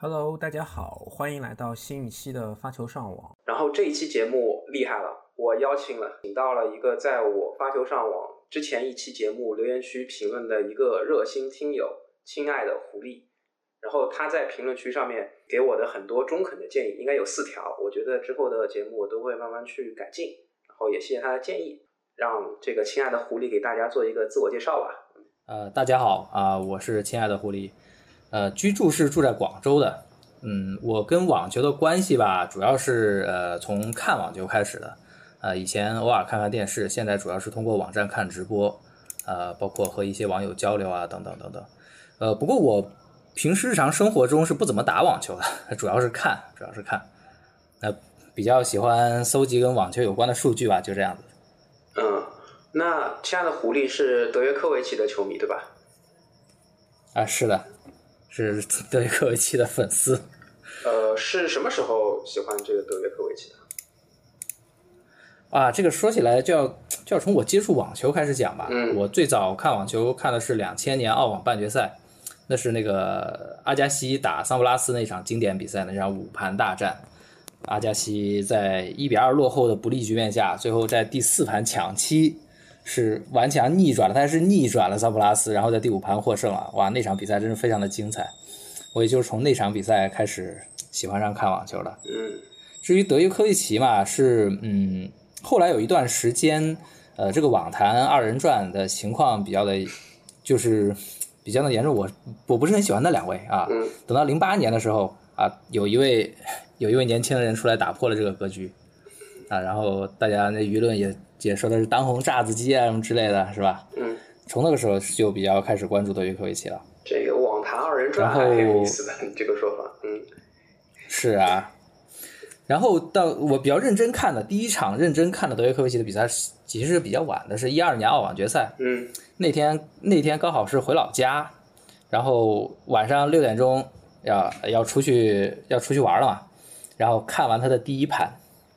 Hello，大家好，欢迎来到新一期的发球上网。然后这一期节目厉害了，我邀请了，请到了一个在我发球上网之前一期节目留言区评论的一个热心听友，亲爱的狐狸。然后他在评论区上面给我的很多中肯的建议，应该有四条，我觉得之后的节目我都会慢慢去改进。然后也谢谢他的建议，让这个亲爱的狐狸给大家做一个自我介绍吧。呃，大家好啊、我是亲爱的狐狸，呃，居住是住在广州的。嗯，我跟网球的关系吧，主要是呃从看网球开始的。呃，以前偶尔看看电视，现在主要是通过网站看直播，呃，包括和一些网友交流啊，等等等等。呃，不过我平时日常生活中是不怎么打网球的，主要是看，主要是看。呃，比较喜欢搜集跟网球有关的数据吧，就这样子。嗯，那亲爱的狐狸是德约科维奇的球迷对吧？啊，是的，是德约科维奇的粉丝。呃，是什么时候喜欢这个德约科维奇的？啊，这个说起来就要就要从我接触网球开始讲吧。嗯我最早看网球看的是两千年澳网半决赛，那是那个阿加西打桑普拉斯那场经典比赛，那场五盘大战。阿加西在一比二落后的不利局面下，最后在第四盘抢七是顽强逆转了，他是逆转了桑普拉斯，然后在第五盘获胜了。哇，那场比赛真是非常的精彩。我也就是从那场比赛开始喜欢上看网球的。嗯至于德约科维奇嘛，是嗯，后来有一段时间，呃，这个网坛二人转的情况比较的，就是比较的严重。我我不是很喜欢那两位啊。嗯等到零八年的时候啊，有一位 有一位年轻的人出来打破了这个格局啊，然后大家那舆论也也说的是当红炸子鸡啊什么之类的，是吧？嗯，从那个时候就比较开始关注德约科维奇了。这个网坛二人转还然后挺有意思的，这个说法，嗯。是啊，然后到我比较认真看的第一场认真看的德约科维奇的比赛，其实是比较晚的，是一二年澳网决赛嗯。那天，那天刚好是回老家，然后晚上六点钟要要出去要出去玩了嘛，然后看完他的第一盘，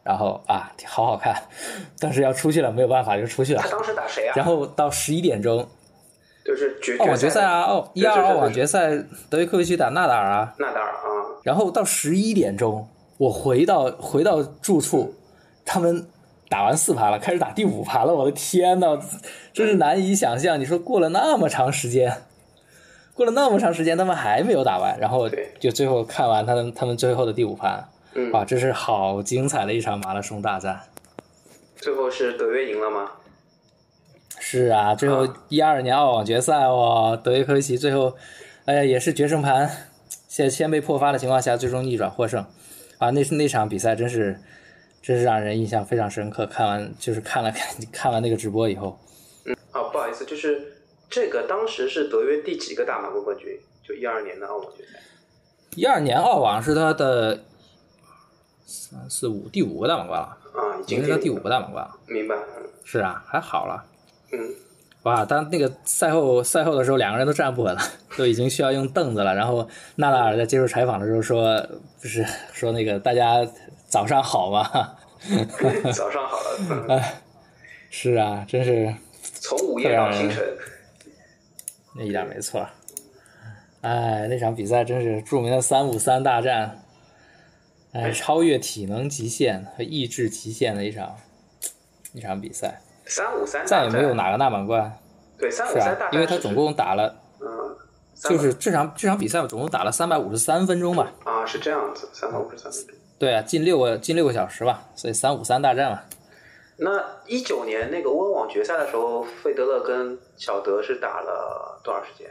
然后啊好好看，但是要出去了没有办法就出去了他，当时打谁啊？然后到十一点钟就是决澳网决赛啊，哦一二对对对澳网决赛德约科维奇打纳达尔啊，纳达尔啊，然后到十一点钟，我回到回到住处，他们打完四盘了，开始打第五盘了。我的天呐，真是难以想象！你说过了那么长时间，过了那么长时间，他们还没有打完，然后就最后看完他们他们最后的第五盘，嗯，哇，这是好精彩的一场马拉松大战。最后是德约赢了吗？是啊，最后一二年澳网决赛哇，德约科维奇最后，哎呀，也是决胜盘，先先被破发的情况下，最终逆转获胜，啊，那那场比赛真是，真是让人印象非常深刻。看完就是看了看 看完那个直播以后，嗯，哦，不好意思，就是这个当时是德约第几个大满贯冠军？就一二年的澳网决赛。一二年澳网是他的三四五第五个大满贯了，啊，已经是他第五个大满贯了。明白，嗯是啊，还好了。嗯，哇，当那个赛后赛后的时候，两个人都站不稳了，都已经需要用凳子了。然后纳达尔在接受采访的时候说，不是说那个大家早上好吗？早上好了，是啊，真是从午夜到清晨，那一点没错。哎，那场比赛真是著名的三五三大战，哎，超越体能极限和意志极限的一场一场比赛，三五三再也没有哪个大满贯。对三五三大，战，因为他总共打了，嗯，就是这场这场比赛总共打了三百五十三分钟吧。啊是这样子，三百五十三分钟。对啊，近六个近六个小时吧，所以三五三大战嘛。那一九年那个温网决赛的时候，费德勒跟小德是打了多长时间？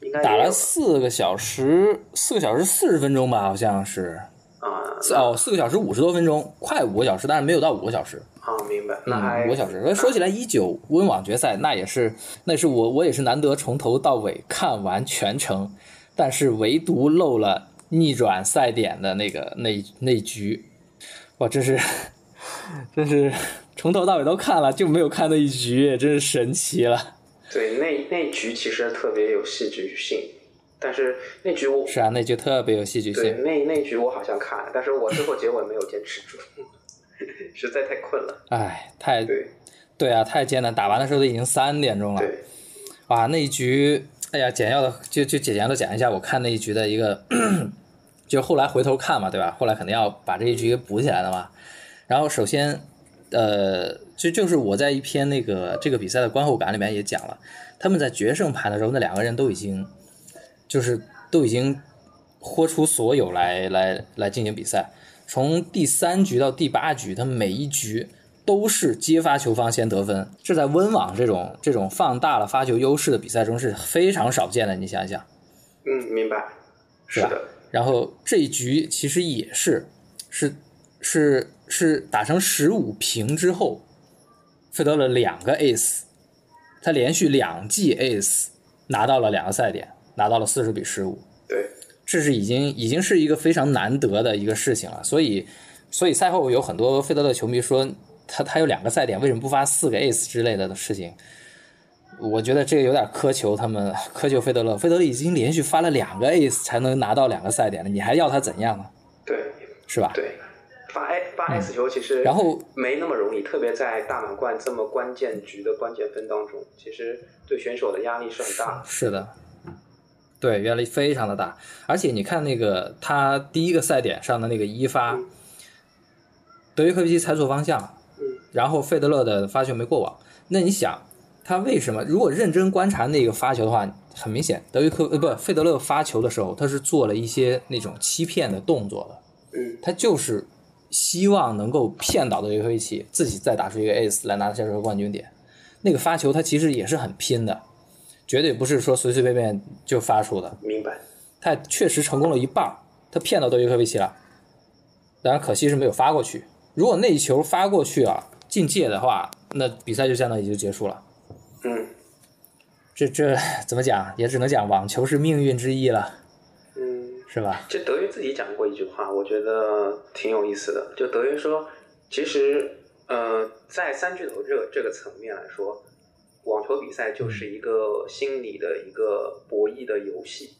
应该打了四个小时，四个小时四十分钟吧，好像是。啊哦，四个小时五十多分钟，快五个小时，但是没有到五个小时。啊，明白。那五个小时。那说起来，一九温网决赛那也是，那是我我也是难得从头到尾看完全程，但是唯独漏了逆转赛点的那个那那局，哇，真是 真是从头到尾都看了，就没有看那一局，真是神奇了。对那那局其实特别有戏剧性，但是那局我是啊，那局特别有戏剧对性。那那局我好像看了，但是我最后结尾没有坚持住，实在太困了。哎，太对对啊，太艰难。打完的时候都已经三点钟了。对，哇，那一局，哎呀，简要的就就简要的讲一下我看那一局的一个 就后来回头看嘛，对吧？后来肯定要把这一局给补起来的嘛。然后首先，呃，就就是我在一篇那个这个比赛的观后感里面也讲了，他们在决胜盘的时候，那两个人都已经就是都已经豁出所有来来来进行比赛。从第三局到第八局，他每一局都是接发球方先得分，这在温网这种这种放大了发球优势的比赛中是非常少见的。你想想，嗯，明白，是的？然后这一局其实也是是是是打成十五平之后，费德勒两个 ace，他连续两记 ace 拿到了两个赛点，拿到了四十比十五。对，这是已经已经是一个非常难得的一个事情了。所以所以赛后有很多费德勒球迷说他他有两个赛点，为什么不发四个 ace 之类的的事情？我觉得这个有点苛求他们，苛求费德勒。费德勒已经连续发了两个 ace 才能拿到两个赛点了，你还要他怎样呢？对，是吧？对，发 A 发 S 球其实然后没那么容易，特别在大满贯这么关键局的关键分当中，其实对选手的压力是很大的。是的，对，压力非常的大。而且你看那个他第一个赛点上的那个一发，德约科维奇猜错方向然后费德勒的发球没过网。那你想，他为什么？如果认真观察那个发球的话，很明显，德约科呃不费德勒发球的时候，他是做了一些那种欺骗的动作的。嗯，他就是希望能够骗倒德约科维奇，自己再打出一个 ace 来拿下这个冠军点。那个发球他其实也是很拼的，绝对不是说随随便便就发出的。明白。他确实成功了一半，他骗到德约科维奇了，当然可惜是没有发过去。如果那一球发过去啊，进界的话，那比赛就相当于就结束了。嗯这这怎么讲？也只能讲网球是命运之一了，嗯，是吧？这德约自己讲过一句话，我觉得挺有意思的。就德约说，其实呃，在三巨头这个这个层面来说，网球比赛就是一个心理的一个博弈的游戏，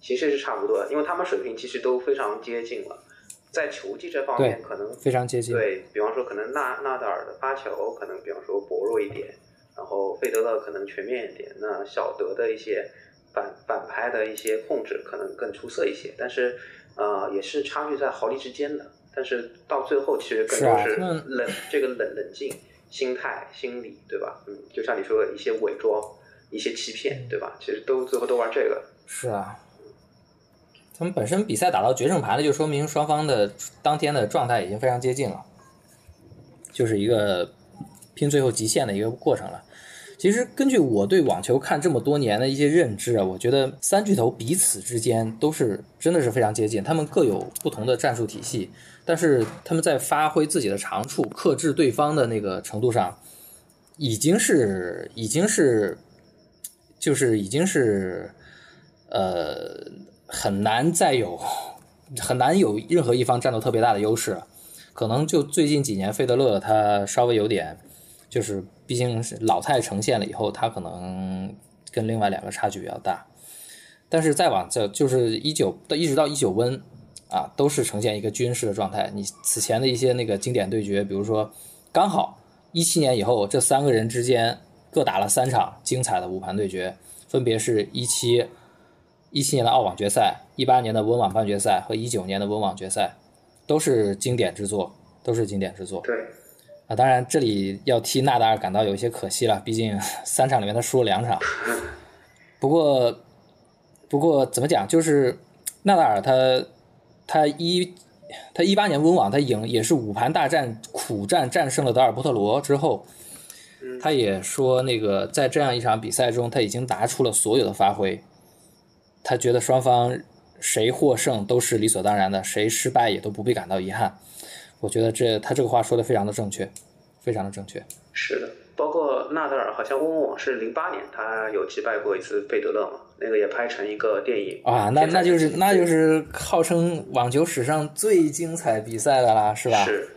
其实是差不多的，因为他们水平其实都非常接近了。在球技这方面，可能非常接近。对比方说，可能纳纳达尔的发球可能比方说薄弱一点，然后费德勒可能全面一点，那小德的一些反反拍的一些控制可能更出色一些，但是呃也是差距在毫厘之间的。但是到最后，其实更多是冷、这个冷冷静、心态、心理，对吧？嗯，就像你说的一些伪装、一些欺骗，对吧？其实都最后都玩这个。是啊，他们本身比赛打到决胜盘了，就说明双方的当天的状态已经非常接近了，就是一个拼最后极限的一个过程了。其实根据我对网球看这么多年的一些认知啊，我觉得三巨头彼此之间都是真的是非常接近，他们各有不同的战术体系，但是他们在发挥自己的长处、克制对方的那个程度上，已经是已经是就是已经是呃很难再有很难有任何一方占到特别大的优势了。可能就最近几年，费德勒他稍微有点，就是毕竟是老态呈现了以后，他可能跟另外两个差距比较大。但是再往这就是一九到一直到一九温啊，都是呈现一个均势的状态。你此前的一些那个经典对决，比如说刚好一七年以后，这三个人之间各打了三场精彩的五盘对决，分别是一七一七年的澳网决赛、一八年的温网半决赛和一九年的温网决赛，都是经典之作，都是经典之作。对，啊，当然这里要替纳达尔感到有一些可惜了，毕竟三场里面他输了两场。不过，不过怎么讲，就是纳达尔他他一他一八年温网他赢也是五盘大战苦战战胜了德尔波特罗之后，他也说那个在这样一场比赛中他已经拿出了所有的发挥，他觉得双方谁获胜都是理所当然的，谁失败也都不必感到遗憾。我觉得这他这个话说的非常的正确，非常的正确。是的，包括纳达尔好像温网是零八年他有击败过一次费德勒嘛，那个也拍成一个电影啊，那那就是那就是号称网球史上最精彩比赛的啦，是吧？是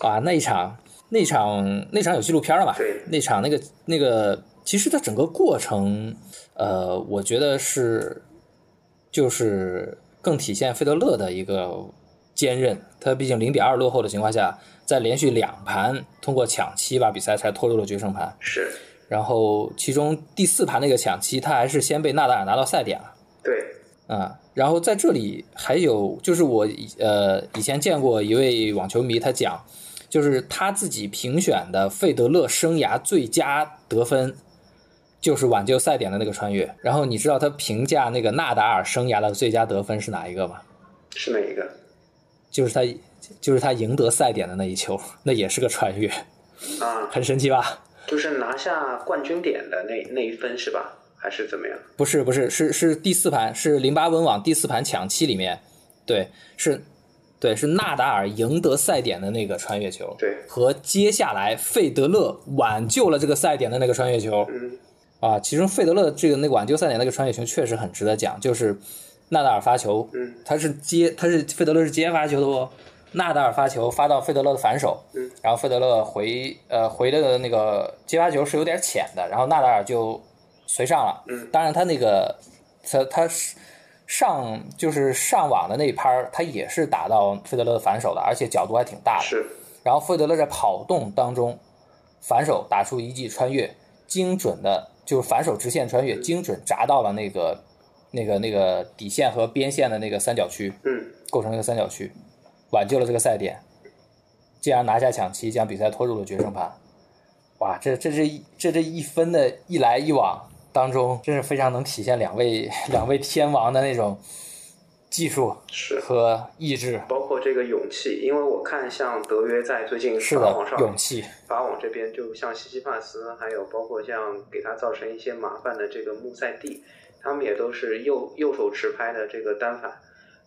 啊，那一场那场那场有纪录片了吧？对那场那个那个，其实它整个过程，呃，我觉得是就是更体现费德勒的一个坚韧。他毕竟零比二落后的情况下，在连续两盘通过抢七把比赛才拖入了决胜盘。是，然后其中第四盘那个抢七，他还是先被纳达尔拿到赛点了。对，啊、然后在这里还有就是我呃以前见过一位网球迷，他讲就是他自己评选的费德勒生涯最佳得分就是挽救赛点的那个穿越。然后你知道他评价那个纳达尔生涯的最佳得分是哪一个吗？是哪一个？就是他就是他赢得赛点的那一球，那也是个穿越，啊，很神奇吧？就是拿下冠军点的那那一分是吧？还是怎么样？不是不是是是第四盘是零八温网第四盘抢七里面，对是，对是纳达尔赢得赛点的那个穿越球，对，和接下来费德勒挽救了这个赛点的那个穿越球，嗯啊，其中费德勒这个那个挽救赛点那个穿越球确实很值得讲，就是纳达尔发球，嗯。他是接他是费德勒是接发球的哦，纳达尔发球发到费德勒的反手，嗯，然后费德勒回呃回的那个接发球是有点浅的，然后纳达尔就随上了，嗯，当然他那个他他是上就是上网的那一拍儿，他也是打到费德勒的反手的，而且角度还挺大的，是，然后费德勒在跑动当中反手打出一记穿越，精准的就是反手直线穿越，精准砸到了那个那个那个底线和边线的那个三角区，嗯构成了一个三角区，挽救了这个赛点，进而拿下抢七，将比赛拖入了决胜盘。哇，这这这一这这一分的一来一往当中，真是非常能体现两位两位天王的那种技术是。和意志。包括这个勇气，因为我看像德约在最近是的，法网上，勇气。法网这边，就像西西帕斯，还有包括像给他造成一些麻烦的这个穆塞蒂，他们也都是右右手持拍的这个单反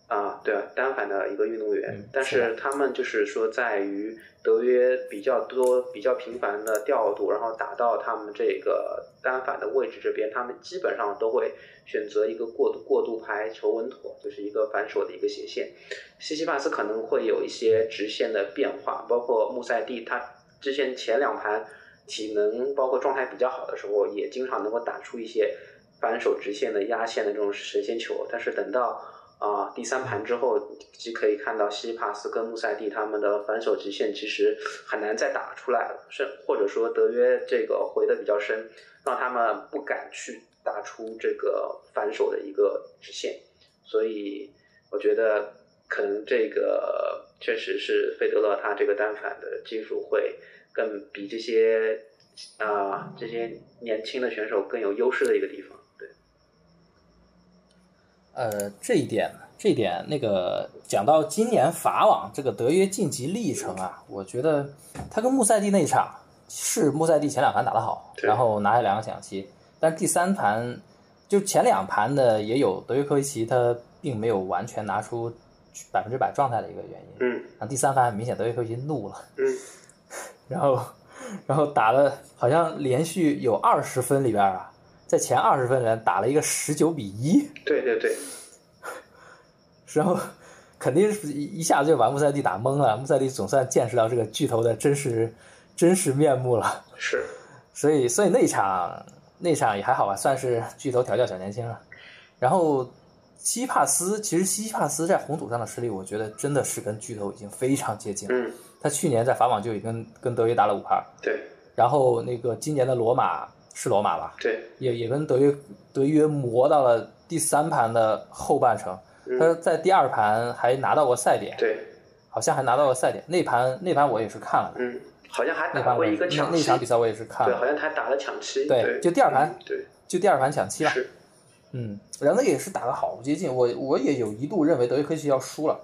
啊，对啊，单反的一个运动员。嗯但是他们就是说，在于德约比较多、比较频繁的调度，然后打到他们这个单反的位置这边，他们基本上都会选择一个过渡过渡拍求稳妥，就是一个反手的一个斜线。西西帕斯可能会有一些直线的变化，包括穆塞蒂，他之前前两盘体能包括状态比较好的时候，也经常能够打出一些反手直线的压线的这种神仙球，但是等到啊、第三盘之后，即可以看到西帕斯跟穆塞蒂他们的反手直线其实很难再打出来了，是或者说德约这个回的比较深，让他们不敢去打出这个反手的一个直线，所以我觉得可能这个确实是费德勒他这个单反的技术会更比这些啊、这些年轻的选手更有优势的一个地方。对，呃，这一点，这一点，那个讲到今年法网这个德约晋级历程啊，我觉得他跟穆塞蒂那一场是穆塞蒂前两盘打得好，然后拿下两个抢七，但第三盘就前两盘的也有德约科维奇他并没有完全拿出百分之百状态的一个原因，嗯然后第三盘很明显德约科维奇怒了，嗯。然后然后打了好像连续有二十分里边啊，在前二十分人打了一个十九比一。对对对，然后肯定是一一下子就把穆塞蒂打懵了，穆塞蒂总算见识到这个巨头的真实真实面目了。是 所以，所以那场那场也还好吧，算是巨头调教小年轻了。然后西帕斯，其实西帕斯在红土上的实力，我觉得真的是跟巨头已经非常接近了。嗯他去年在法网就已经跟德约打了五盘，对然后那个今年的罗马是罗马吧，对，也也跟德约德约磨到了第三盘的后半程。他嗯在第二盘还拿到过赛点，对好像还拿到过赛点。那盘那盘我也是看了的，嗯，好像还打过一个那抢七，那场比赛我也是看了对，了，好像他打了抢七，对对，就第二盘嗯对就第二盘抢七了。是，嗯，然后那也是打得好接近，我我也有一度认为德约科维奇要输了。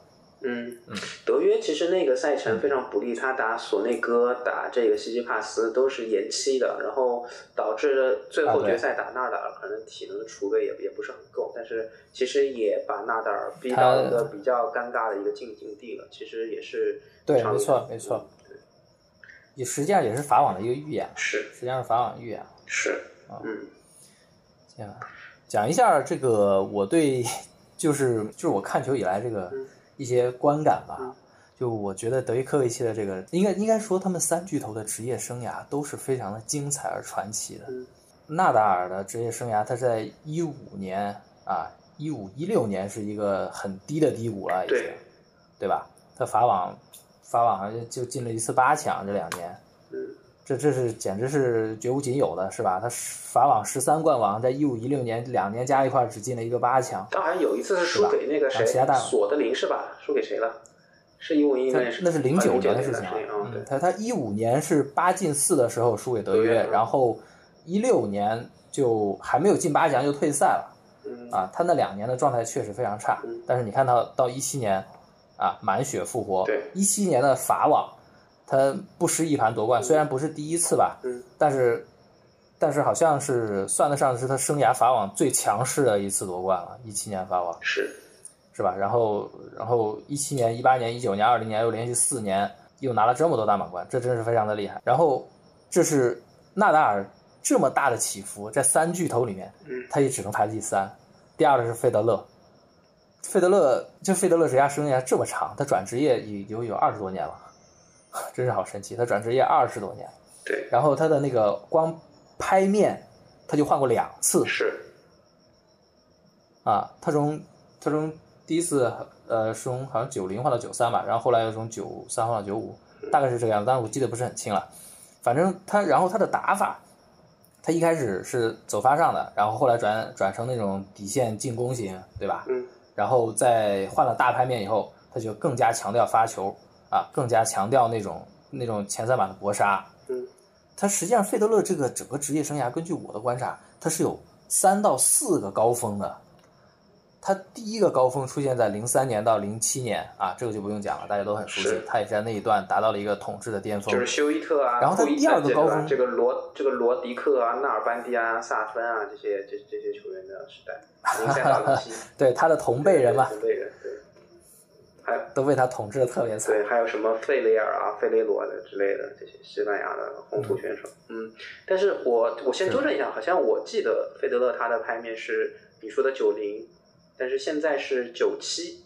嗯，德约其实那个赛程非常不利，他打索内戈、打这个西西帕斯都是延期的，然后导致最后决赛打纳达尔可能体能储备也也不是很够，但是其实也把纳达尔逼到一个比较尴尬的一个境境地了，其实也是对，没错没错，对也实际上也是法网的一个预演，是。实际上是法网预演。是，啊。嗯。这样讲一下这个我对就是就是我看球以来这个嗯一些观感吧。嗯就我觉得德约科维奇的这个，应该应该说他们三巨头的职业生涯都是非常的精彩而传奇的。嗯纳达尔的职业生涯，他在一五年啊，一五一六年是一个很低的低谷了，已经，对对吧？他法网法网好像就进了一次八强，这两年。嗯这这是简直是绝无仅有的，是吧？他法网十三冠王，在一五一六年两年加一块儿只进了一个八强。他好像有一次是输给那个谁，索德林是吧？输给谁了？是一五一年，那是零九年的事情啊。嗯，他他一五年是八进四的时候输给德约，然后一六年就还没有进八强就退赛了。啊，他那两年的状态确实非常差。但是你看到到一七年，啊，满血复活。对，一七年的法网。他不失一盘夺冠，虽然不是第一次吧，嗯，但是，但是好像是算得上是他生涯法网最强势的一次夺冠了。一七年法网是，是吧？然后，然后一七年、一八年、一九年、二零年又连续四年又拿了这么多大满贯，这真是非常的厉害。然后，这是纳达尔这么大的起伏，在三巨头里面，他也只能排第三。第二个是费德勒，费德勒就费德勒职业生涯这么长，他转职业已经有二十多年了。真是好神奇！他转职业二十多年，对，然后他的那个光拍面，他就换过两次，是，啊，他从他从第一次呃是从好像九零换到九三吧，然后后来又从九三换到九五，大概是这个样子，但是我记得不是很清了。反正他，然后他的打法，他一开始是走发上的，然后后来转转成那种底线进攻型，对吧？嗯，然后在换了大拍面以后，他就更加强调发球。啊，更加强调那种那种前三板的搏杀。嗯，他实际上费德勒这个整个职业生涯，根据我的观察，他是有三到四个高峰的。他第一个高峰出现在零三年到零七年啊，这个就不用讲了，大家都很熟悉。他也在那一段达到了一个统治的巅峰。就是休伊特啊，然后他第二个高峰，这个罗这个罗迪克啊、纳尔班迪啊、萨芬啊这些这这些球员的时代，零三到零七。对他的同辈人嘛。同辈人对。还都被他统治的特别惨。对，还有什么费雷尔啊、费雷罗的之类的这些西班牙的红土选手。嗯，但是我我先纠正一下，好像我记得费德勒他的拍面是你说的九零，但是现在是九七，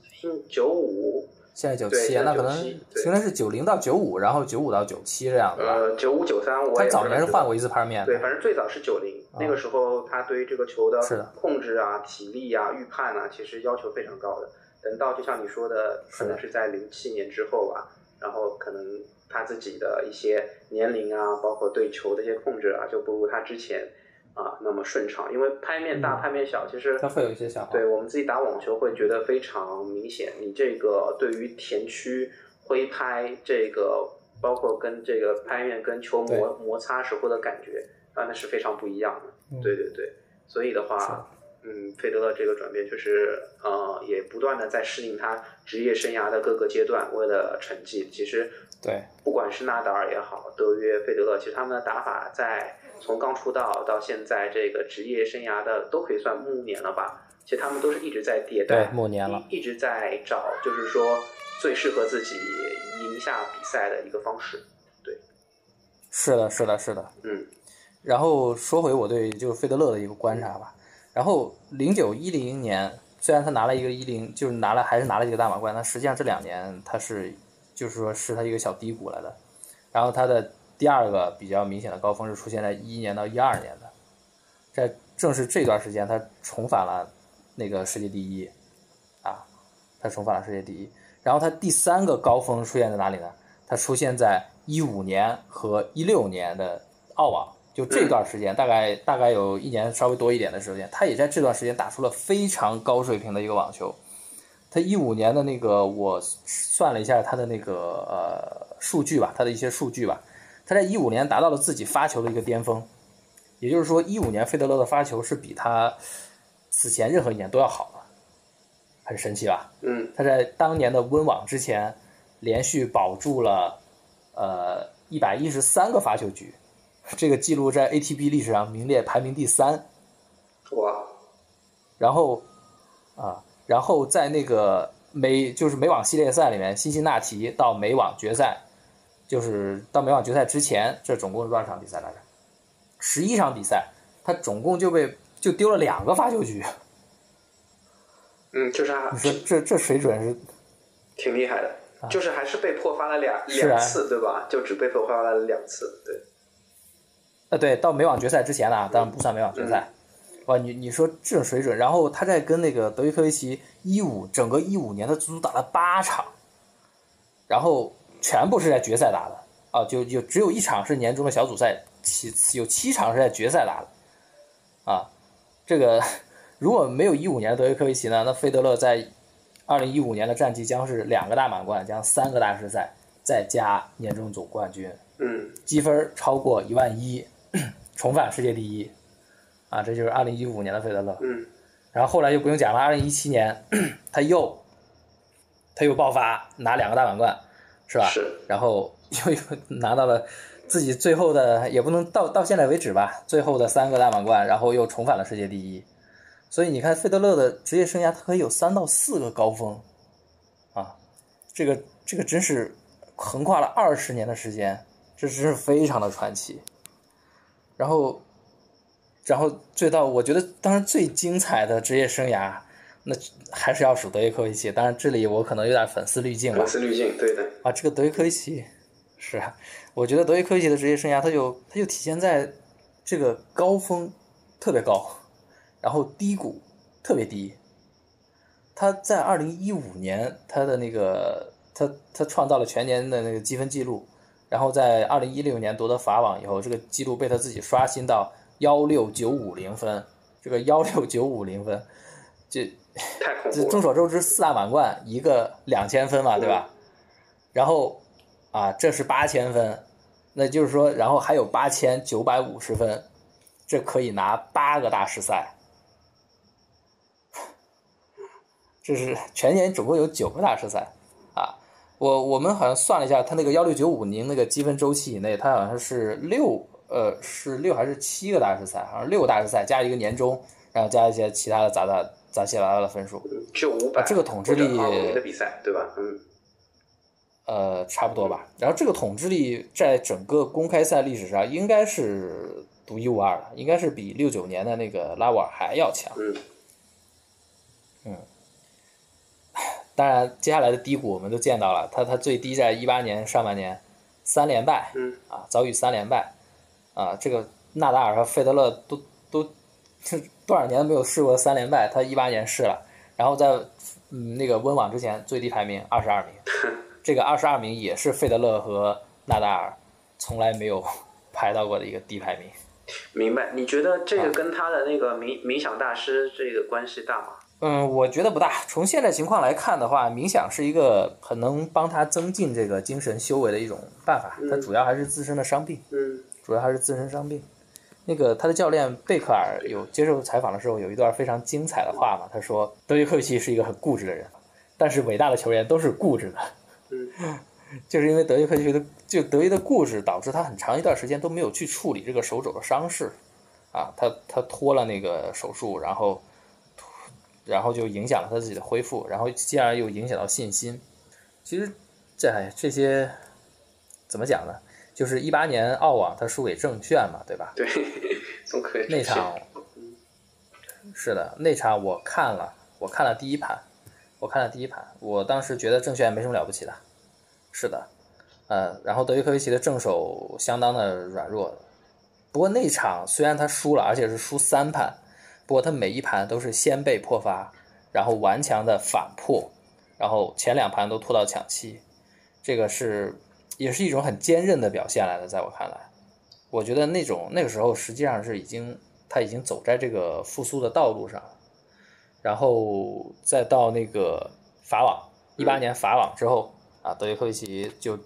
九五。现在九七，那可能应该是九零到九五，然后九五到九七这样的吧。呃，九五九三，我他早年是换过一次拍面。对，反正最早是九零，那个时候他对于这个球的控制啊、体力啊、预判啊，其实要求非常高的。等到就像你说的，可能是在零七年之后吧，然后可能他自己的一些年龄啊，包括对球的一些控制啊，就不如他之前啊那么顺畅。因为拍面大、拍面小，其实它会有一些小。对我们自己打网球会觉得非常明显，你这个对于田区挥拍这个，包括跟这个拍面跟球摩摩擦时候的感觉啊，那是非常不一样的。对对对，所以的话。嗯，费德勒这个转变确实，呃，也不断的在适应他职业生涯的各个阶段，为了成绩。其实，对，不管是纳达尔也好，德约、费德勒，其实他们的打法在从刚出道到现在这个职业生涯的都可以算暮年了吧？其实他们都是一直在迭代，暮年了，一直在找，就是说最适合自己赢下比赛的一个方式。对，是的，是的，是的，嗯。然后说回我对就是费德勒的一个观察吧。然后零九一零年，虽然他拿了一个一零，就是拿了还是拿了几个大满贯，但实际上这两年他是，就是说是他一个小低谷来的。然后他的第二个比较明显的高峰是出现在一一年到一二年的，在正是这段时间他重返了那个世界第一，啊，他重返了世界第一。然后他第三个高峰出现在哪里呢？他出现在一五年和一六年的澳网。就这段时间，大概大概有一年稍微多一点的时间，他也在这段时间打出了非常高水平的一个网球。他一五年的那个，我算了一下他的那个呃数据吧，他的一些数据吧，他在一五年达到了自己发球的一个巅峰。也就是说，一五年费德勒的发球是比他此前任何一年都要好的，很神奇吧？嗯。他在当年的温网之前，连续保住了呃一百一十三个发球局。这个记录在 ATP 历史上名列排名第三，哇！然后啊，然后在那个美就是美网系列赛里面，辛辛那提到美网决赛，就是到美网决赛之前，这总共是多少场比赛来着？十一场比赛，他总共就被就丢了两个发球局。嗯，就是你说这这水准是挺厉害的，就是还是被迫发了两两次，对吧？就只被迫发了两次，对。呃，对，到美网决赛之前呢，当然不算美网决赛。哇，你你说这种水准，然后他在跟那个德约科维奇一五整个一五年，他足足打了八场，然后全部是在决赛打的，啊，就就只有一场是年终的小组赛，其有七场是在决赛打的，啊，这个如果没有一五年的德约科维奇呢，那费德勒在二零一五年的战绩将是两个大满贯，将三个大师赛，再加年终总冠军，嗯，积分超过一万一，重返世界第一，啊，这就是二零一五年的费德勒，嗯，然后后来就不用讲了，二零一七年 他又他又爆发拿两个大满贯，是吧？是，然后 又又拿到了自己最后的，也不能到到现在为止吧，最后的三个大满贯，然后又重返了世界第一。所以你看，费德勒的职业生涯，他可以有三到四个高峰，啊，这个这个真是横跨了二十年的时间，这真是非常的传奇。然后，然后最到我觉得，当然最精彩的职业生涯，那还是要数德约科维奇。当然，这里我可能有点粉丝滤镜吧粉。丝滤镜，对的，啊，这个德约科维奇是啊，我觉得德约科维奇的职业生涯，他就他就体现在这个高峰特别高，然后低谷特别低。他在二零一五年，他的那个他他创造了全年的那个积分记录，然后在二零一六年夺得法网以后，这个记录被他自己刷新到幺六九五零分，这个幺六九五零分，这这，众所周知，四大满贯一个两千分嘛，对吧？然后啊，这是八千分，那就是说，然后还有八千九百五十分，这可以拿八个大师赛。这是全年总共有九个大师赛啊！我我们好像算了一下，他那个幺六九五零那个积分周期以内，他好像是六呃是六还是七个大师赛，好像六个大师赛加一个年终，然后加一些其他的杂杂杂七杂八的分数。就五百、啊这个统治力的比赛，对吧？嗯，呃，差不多吧。然后这个统治力在整个公开赛历史上应该是独一无二的，应该是比六九年的那个拉瓦尔还要强。嗯当然，接下来的低谷我们都见到了，他他最低在一八年上半年三连败，嗯啊，遭遇三连败，啊，这个纳达尔和费德勒都都是 多少年都没有试过三连败，他一八年试了，然后在嗯那个温网之前最低排名二十二名，这个二十二名也是费德勒和纳达尔从来没有 排到过的一个低排名。明白。你觉得这啊个跟他的那个冥冥想大师这个关系大吗？嗯，我觉得不大。从现在情况来看的话，冥想是一个很能帮他增进这个精神修为的一种办法。他主要还是自身的伤病，嗯主要还是自身伤病。那个他的教练贝克尔有接受采访的时候，有一段非常精彩的话嘛，他说德约科维奇是一个很固执的人，但是伟大的球员都是固执的。嗯 就是因为德约科维奇的就德约的固执，导致他很长一段时间都没有去处理这个手肘的伤势，啊，他他拖了那个手术，然后然后就影响了他自己的恢复，然后进而又影响到信心。其实这哎这些怎么讲呢？就是一八年澳网他输给郑炫嘛，对吧？对，总可以那场是的，那场我看了，我看了第一盘，我看了第一盘，我当时觉得郑炫没什么了不起的，是的，呃，然后德约科维奇的正手相当的软弱，不过那场虽然他输了，而且是输三盘，不过他每一盘都是先被破发，然后顽强的反破，然后前两盘都拖到抢七，这个是也是一种很坚韧的表现来的，在我看来。我觉得那种那个时候实际上是已经他已经走在这个复苏的道路上，然后再到那个法网，一八年法网之后啊，德约科维奇就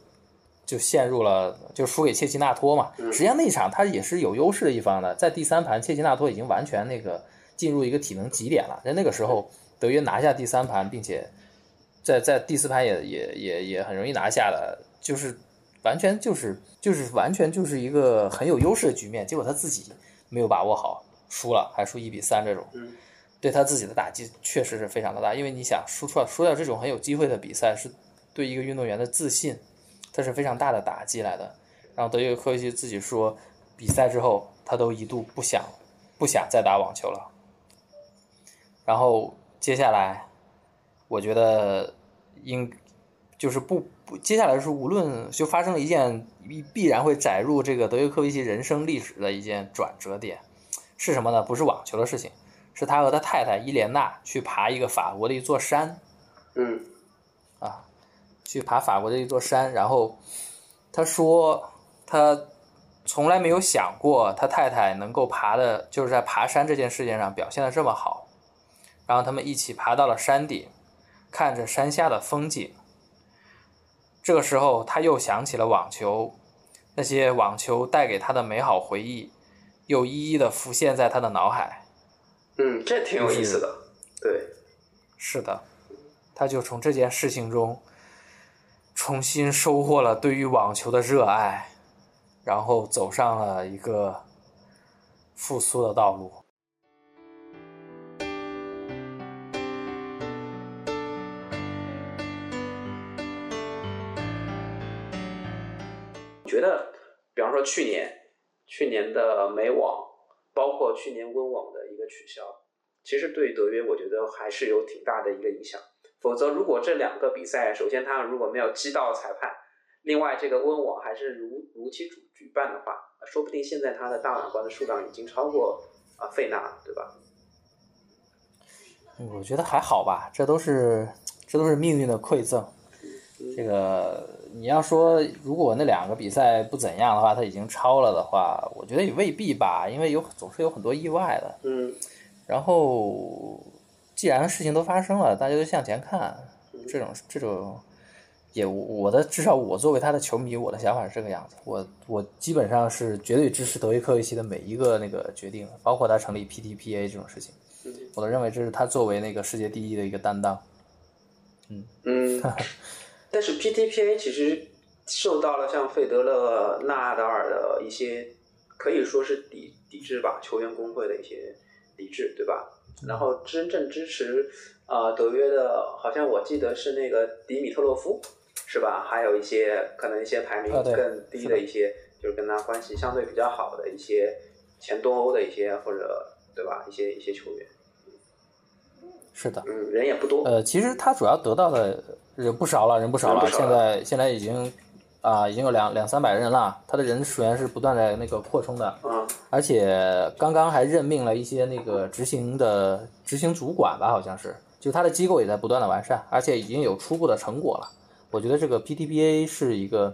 就陷入了就输给切奇纳托嘛。实际上那一场他也是有优势的一方的，在第三盘切奇纳托已经完全那个进入一个体能极点了，在那个时候德约拿下第三盘，并且在在第四盘也也也也很容易拿下的，就是完全就是就是完全就是一个很有优势的局面，结果他自己没有把握好，输了，还输一比三这种，嗯对他自己的打击确实是非常的大，因为你想输出输掉这种很有机会的比赛，是对一个运动员的自信，这是非常大的打击来的。然后德约科维奇自己说，比赛之后他都一度不想不想再打网球了。然后接下来，我觉得应就是不不，接下来是无论就发生了一件必必然会载入这个德约科维奇人生历史的一件转折点，是什么呢？不是网球的事情，是他和他太太伊莲娜去爬一个法国的一座山，嗯去爬法国的一座山，然后他说他从来没有想过他太太能够爬的，就是在爬山这件事情上表现的这么好。然后他们一起爬到了山顶，看着山下的风景。这个时候，他又想起了网球，那些网球带给他的美好回忆，又一一的浮现在他的脑海。嗯，这挺有意思的。对，是的，他就从这件事情中重新收获了对于网球的热爱，然后走上了一个复苏的道路。觉得，比方说去年，去年的美网，包括去年温网的一个取消，其实对德约，我觉得还是有挺大的一个影响。否则，如果这两个比赛，首先他如果没有击到裁判，另外这个温网还是如如期举举办的话，说不定现在他的大满贯的数量已经超过啊费纳，对吧？我觉得还好吧，这都是这都是命运的馈赠，这个。你要说，如果那两个比赛不怎样的话，他已经超了的话，我觉得也未必吧，因为有总是有很多意外的。嗯。然后，既然事情都发生了，大家都向前看，这种这种，也我的至少我作为他的球迷，我的想法是这个样子。我我基本上是绝对支持德约科维奇的每一个那个决定，包括他成立 PTPA 这种事情，我都认为这是他作为那个世界第一的一个担当。嗯嗯。但是 PTPA 其实受到了像费德勒、纳达尔的一些可以说是抵抵制吧，球员工会的一些抵制，对吧？然后真正支持呃德约的，好像我记得是那个迪米特洛夫，是吧？还有一些可能一些排名更低的一些，就是跟他关系相对比较好的一些前东欧的一些或者对吧？一些一些球员。是的，嗯，人也不多。呃，其实他主要得到的。人不少了，人不少了。现在现在已经啊，已经有两两三百人了。他的人数员是不断在那个扩充的。嗯。而且刚刚还任命了一些那个执行的执行主管吧，好像是。就他的机构也在不断的完善，而且已经有初步的成果了。我觉得这个 PTBA 是一个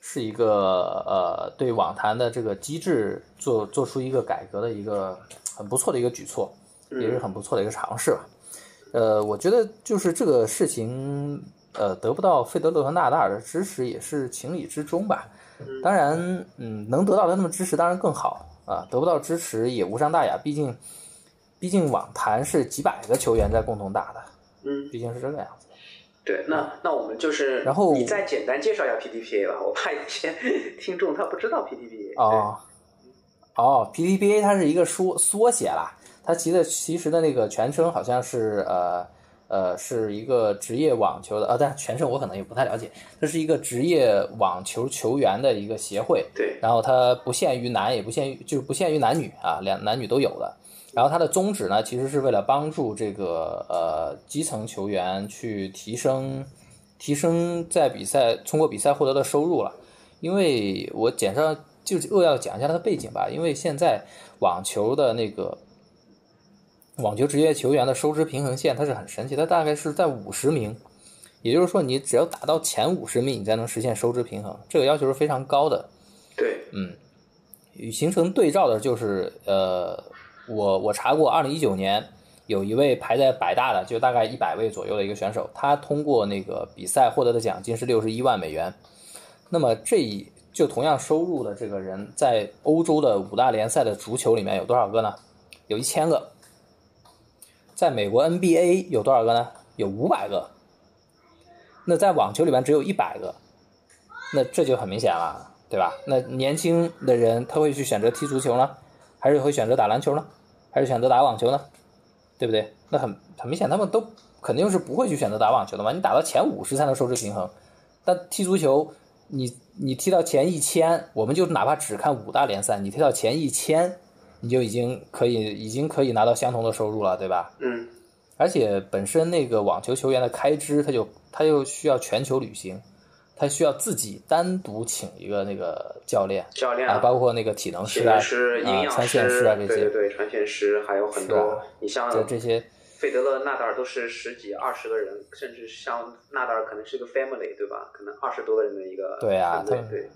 是一个呃，对网坛的这个机制做做出一个改革的一个很不错的一个举措，也是很不错的一个尝试吧。呃，我觉得就是这个事情，呃，得不到费德勒和纳达尔的支持也是情理之中吧。当然，嗯，能得到他们支持当然更好啊。得不到支持也无伤大雅，毕竟，毕竟网坛是几百个球员在共同打的，嗯，毕竟是这个样子。对，那那我们就是，然后你再简单介绍一下 PDPA 吧，我怕有些 听众他不知道 PDPA。哦，哦，PDPA 它是一个缩缩写啦。它其的其实的那个全称好像是呃呃是一个职业网球的啊，但全称我可能也不太了解。这是一个职业网球球员的一个协会，对。然后它不限于男，也不限于就是不限于男女啊，两男女都有的。然后它的宗旨呢，其实是为了帮助这个呃基层球员去提升提升在比赛通过比赛获得的收入了。因为我简上就扼要讲一下它的背景吧，因为现在网球的那个。网球职业球员的收支平衡线，它是很神奇，它大概是在五十名，也就是说，你只要打到前五十名，你才能实现收支平衡，这个要求是非常高的。对，嗯，与形成对照的就是，呃，我我查过，二零一九年有一位排在百大的，就大概一百位左右的一个选手，他通过那个比赛获得的奖金是六十一万美元。那么这一就同样收入的这个人，在欧洲的五大联赛的足球里面有多少个呢？有一千个。在美国 NBA 有多少个呢？有五百个。那在网球里面只有一百个，那这就很明显了，对吧？那年轻的人他会去选择踢足球呢，还是会选择打篮球呢，还是选择打网球呢？对不对？那很很明显，他们都肯定是不会去选择打网球的嘛。你打到前五十才能收支平衡，但踢足球，你你踢到前一千，我们就哪怕只看五大联赛，你踢到前一千。你就已经可以，已经可以拿到相同的收入了，对吧？嗯。而且本身那个网球球员的开支，他就他又需要全球旅行，他需要自己单独请一个那个教练，教练啊，包括那个体能师啊、营养师啊这些，对对对，传线师还有很多。你像这些费德勒、纳达尔都是十几、二十个人，甚至像纳达尔可能是个 family，对吧？可能二十多个人的一个对啊他们对，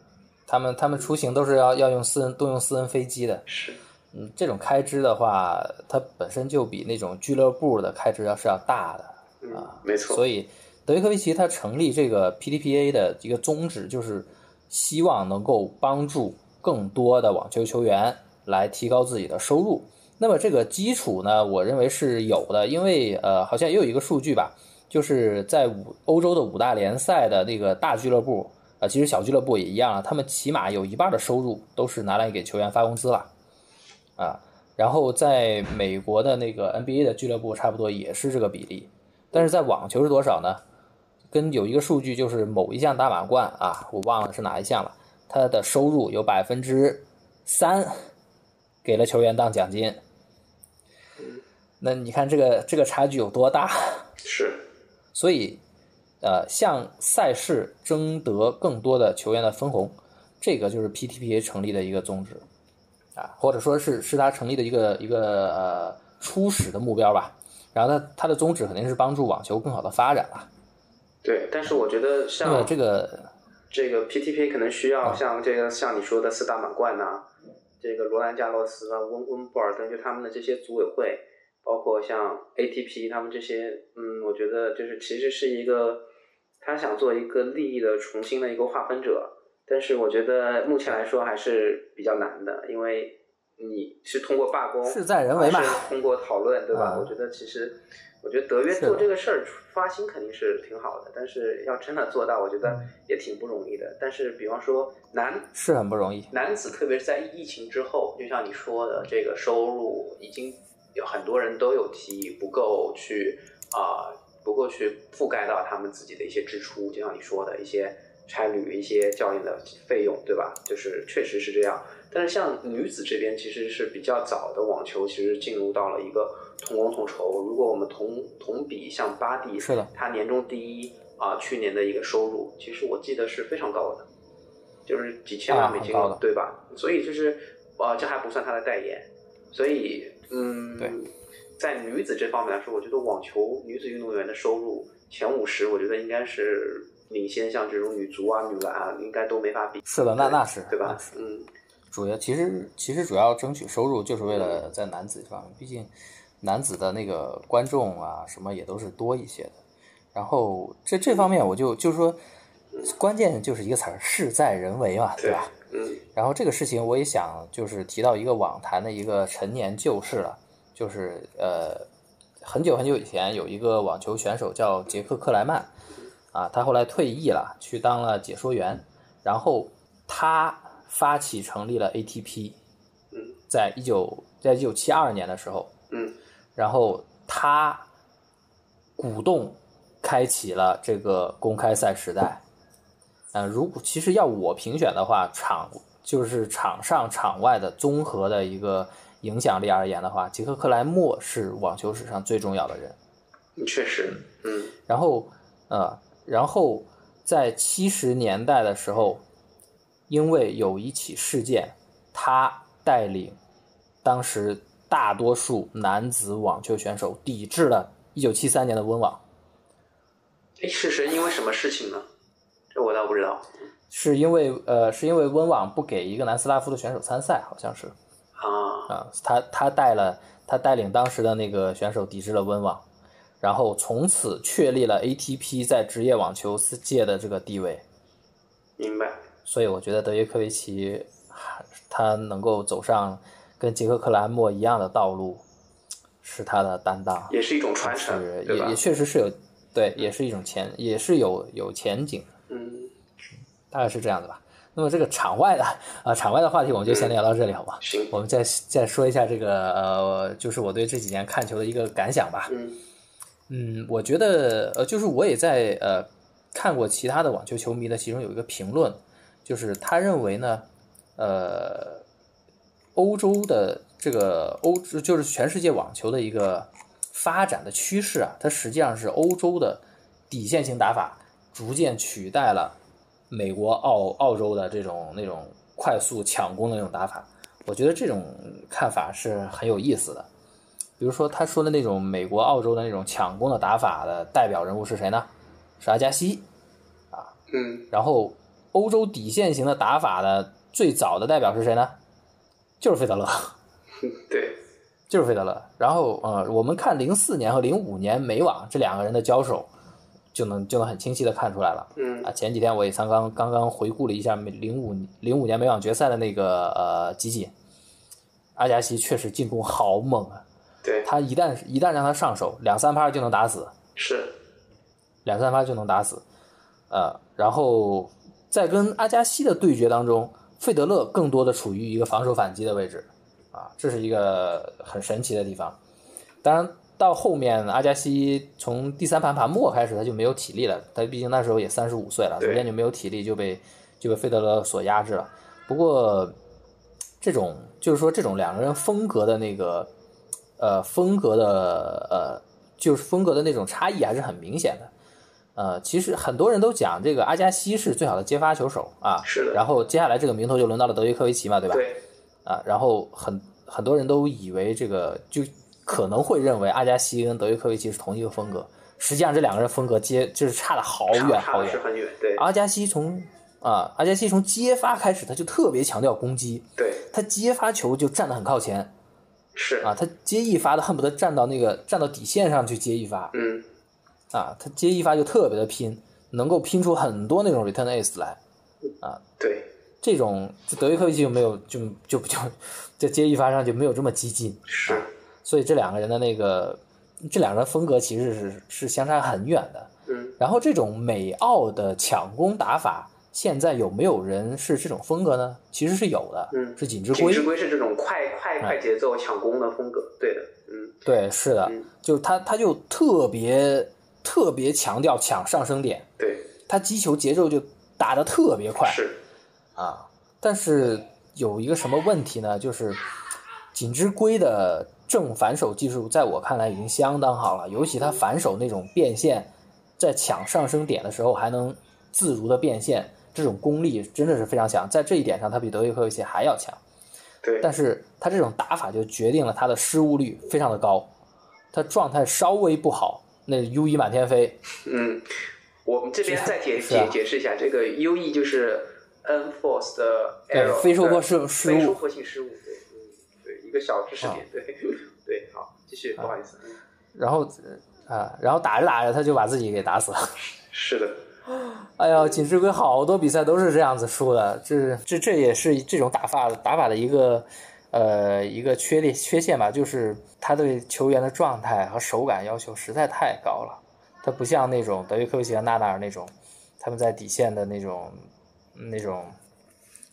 他们他们出行都是要要用私人动用私人飞机的，是，嗯，这种开支的话，它本身就比那种俱乐部的开支要是要大的。嗯啊，没错，所以德约科维奇他成立这个 PDPA 的一个宗旨，就是希望能够帮助更多的网球球员来提高自己的收入。那么这个基础呢，我认为是有的，因为呃，好像也有一个数据吧，就是在五欧洲的五大联赛的那个大俱乐部，呃，其实小俱乐部也一样啊，他们起码有一半的收入都是拿来给球员发工资了，啊，然后在美国的那个 NBA 的俱乐部差不多也是这个比例，但是在网球是多少呢？跟有一个数据就是某一项大满贯啊，我忘了是哪一项了，它的收入有百分之三给了球员当奖金。那你看这个这个差距有多大？是，所以，呃，向赛事争得更多的球员的分红，这个就是 PTPA 成立的一个宗旨啊，或者说是是他成立的一个一个呃初始的目标吧。然后呢它的宗旨肯定是帮助网球更好的发展了。对，但是我觉得像么这个这个 PTP 可能需要像这个像你说的四大满贯呐、这个罗兰加洛斯啊、温温布尔登，就他们的这些组委会，包括像 ATP 他们这些，嗯，我觉得就是其实是一个他想做一个利益的重新的一个划分者，但是我觉得目前来说还是比较难的，因为你是通过罢工，事在人为嘛是通过讨论，对吧？嗯我觉得其实。我觉得德约做这个事儿发心肯定是挺好的，但是要真的做到，我觉得嗯也挺不容易的。但是，比方说男是很不容易。男子，特别是在疫情之后，就像你说的，这个收入已经有很多人都有提议不够去啊、不够去覆盖到他们自己的一些支出，就像你说的一些差旅、一些教练的费用，对吧？就是确实是这样。但是像女子这边其实是比较早的网球，其实进入到了一个同工同酬。如果我们同同比，像巴蒂，是的，他年终第一啊、去年的一个收入，其实我记得是非常高的，就是几千万美金对吧？所以就是啊、这还不算他的代言，所以嗯，对，在女子这方面来说，我觉得网球女子运动员的收入前五十，我觉得应该是领先像这种女足啊、女篮啊，应该都没法比，是的，那那是对吧？嗯，主要其实其实主要争取收入，就是为了在男子这方面，毕竟男子的那个观众啊什么也都是多一些的。然后这这方面我就就是说，关键就是一个词儿，事在人为嘛，对吧？嗯然后这个事情我也想就是提到一个网坛的一个陈年旧事了，就是呃很久很久以前有一个网球选手叫杰克克莱曼，啊，他后来退役了，去当了解说员，然后他发起成立了 ATP，嗯在一九在一九七二年的时候，嗯然后他鼓动开启了这个公开赛时代。呃，如果其实要我评选的话，场就是场上场外的综合的一个影响力而言的话，杰克克莱默是网球史上最重要的人。嗯，确实，嗯然后呃，然后在七十年代的时候，因为有一起事件，他带领当时大多数男子网球选手抵制了1973年的温网，哎，是是因为什么事情呢？这我倒不知道是因为呃，是因为温网不给一个南斯拉夫的选手参赛，好像是啊。啊，他他带了他带领当时的那个选手抵制了温网，然后从此确立了 ATP 在职业网球界的这个地位。明白，所以我觉得德约科维奇还他能够走上跟杰克克莱默一样的道路，是他的担当，也是一种传承，也也？确实是有对，也是一种前，也是有有前景，嗯，大概是这样的吧。那么这个场外的啊、场外的话题我们就先聊到这里，好吧？行，我们再再说一下这个呃，就是我对这几年看球的一个感想吧。嗯嗯，我觉得呃，就是我也在呃看过其他的网球球迷的，其中有一个评论，就是他认为呢，呃，欧洲的这个欧就是全世界网球的一个发展的趋势啊，它实际上是欧洲的底线型打法逐渐取代了美国、澳澳洲的这种那种快速抢攻的那种打法。我觉得这种看法是很有意思的。比如说他说的那种美国、澳洲的那种抢攻的打法的代表人物是谁呢？是阿加西啊。嗯然后欧洲底线型的打法的最早的代表是谁呢？就是费德勒，对，就是费德勒。然后呃，我们看零四年和零五年美网这两个人的交手，就能就能很清晰的看出来了。嗯啊，前几天我也刚刚刚刚回顾了一下零五零五年美网决赛的那个呃集锦，阿加西确实进攻好猛啊！对，他一旦一旦让他上手，两三拍就能打死，是，两三发就能打死，呃，然后在跟阿加西的对决当中，费德勒更多的处于一个防守反击的位置，啊，这是一个很神奇的地方。当然，到后面阿加西从第三盘盘末开始，他就没有体力了，他毕竟那时候也三十五岁了，对。逐渐就没有体力，就被就被费德勒所压制了。不过，这种就是说这种两个人风格的那个呃风格的呃就是风格的那种差异还是很明显的。呃，其实很多人都讲这个阿加西是最好的接发球手啊，是的然后接下来这个名头就轮到了德约科维奇嘛，对吧？对，啊，然后很很多人都以为这个就可能会认为阿加西跟德约科维奇是同一个风格，实际上这两个人风格接就是差的好远好远是。很远，对，阿加西从啊，阿加西从接发开始，他就特别强调攻击，对，他接发球就站得很靠前是，啊，他接一发的恨不得站到那个站到底线上去接一发嗯，啊，他接一发就特别的拼，能够拼出很多那种 return ace 来。啊对，这种德约科维奇就没有就就就在接一发上就没有这么激进，是，所以这两个人的那个这两个人风格其实是是相差很远的。嗯，然后这种美澳的抢攻打法，现在有没有人是这种风格呢？其实是有的，嗯是锦之龟。锦之圭是这种快快快节奏抢攻的风格，对的，嗯，对，是的，嗯就他他就特别特别强调抢上升点，对，他击球节奏就打得特别快是，啊。但是有一个什么问题呢？就是锦织龟的正反手技术，在我看来已经相当好了，尤其他反手那种变线，在抢上升点的时候还能自如的变现，这种功力真的是非常强。在这一点上，他比德约科维奇还要强。对，但是他这种打法就决定了他的失误率非常的高，他状态稍微不好，那 U E 满天飞，嗯，我们这边再解 解解释一下，这个 U E 就是 unforced 的对 error，非收获对失失误非收获性失误，对，嗯，对，一个小知识点，对，对，好，继续，不好意思，嗯然后啊，然后打着打着他就把自己给打死了。是的，哎呀，锦之圭好多比赛都是这样子输的，这这这也是这种打法打法的一个呃一个缺点缺陷吧，就是他对球员的状态和手感要求实在太高了，他不像那种德约科维奇和纳达尔那种，他们在底线的那种那种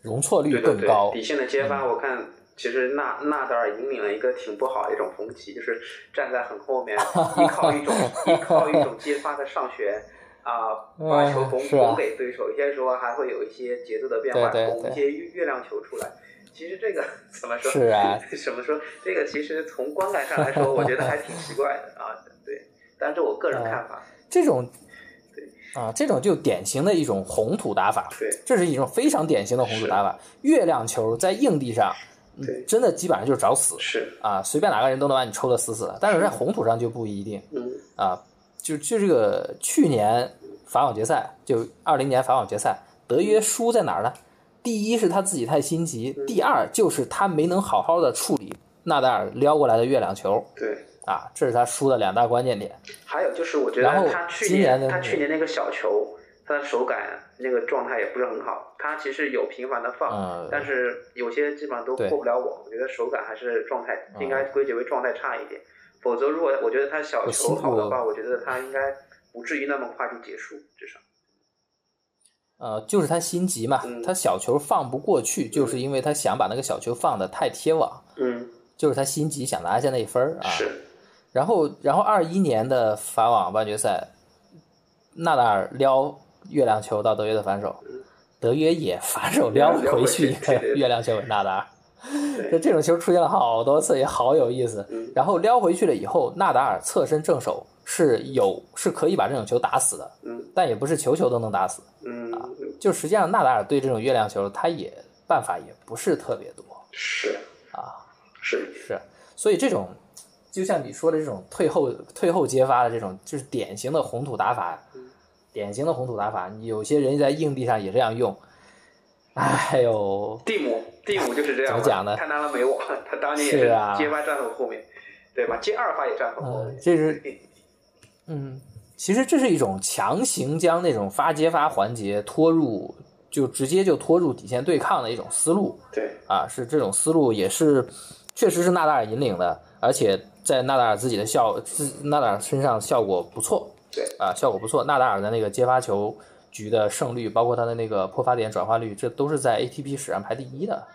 容错率对对对更高，。底线的接发，我看其实纳纳达尔引领了一个挺不好的一种风气，就是站在很后面，依靠一种依靠一种接发的上旋。啊，把球拱拱给对手，有些时候还会有一些节奏的变化，拱一些月月亮球出来。其实这个怎么说？是啊，怎么说？这个其实从观感上来说，我觉得还挺奇怪的啊。对，但是我个人看法。这种对啊，这种就典型的一种红土打法，对这是一种非常典型的红土打法。月亮球在硬地上，嗯对真的基本上就是找死是，啊，随便哪个人都能把你抽的死死的。但是在红土上就不一定嗯，啊，就就这个去年法网决赛，就二零年法网决赛，德约输在哪儿呢？第一是他自己太心急，第二就是他没能好好的处理纳达尔撩过来的月亮球对。啊，这是他输的两大关键点。还有就是，我觉得他去今年他去年那个小球，他的手感那个状态也不是很好。他其实有频繁的放，嗯但是有些基本上都对过不了网。我觉得手感还是状态应该归结为状态差一点。否则，如果我觉得他小球好的话，我觉得他应该不至于那么快就结束，至少。呃，就是他心急嘛，嗯他小球放不过去，就是因为他想把那个小球放的太贴网，嗯，就是他心急想拿下那一分儿啊。是，然后，然后二一年的法网半决赛，纳达尔撩月亮球到德约的反手，德约也反手撩回回去一个月亮球给纳达尔。对就这种球出现了好多次，也好有意思。嗯然后撩回去了以后，纳达尔侧身正手是有是可以把这种球打死的，嗯但也不是球球都能打死。嗯，就实际上纳达尔对这种月亮球，他也办法也不是特别多是啊，是，是，所以这种就像你说的这种退后退后接发的这种，就是典型的红土打法，典型的红土打法。有些人在硬地上也这样用，哎呦，蒂姆蒂姆就是这样，怎么讲呢他拿了美网，他当年也是啊接发站很后面，对吧？接二发也站很后面嗯，，这是 嗯，其实这是一种强行将那种发接发环节拖入，就直接就拖入底线对抗的一种思路。对，啊，是这种思路，也是确实是纳达尔引领的，而且在纳达尔自己的效自纳达尔身上效果不错对，啊，效果不错。纳达尔的那个接发球局的胜率，包括他的那个破发点转化率，这都是在 ATP 史上排第一的，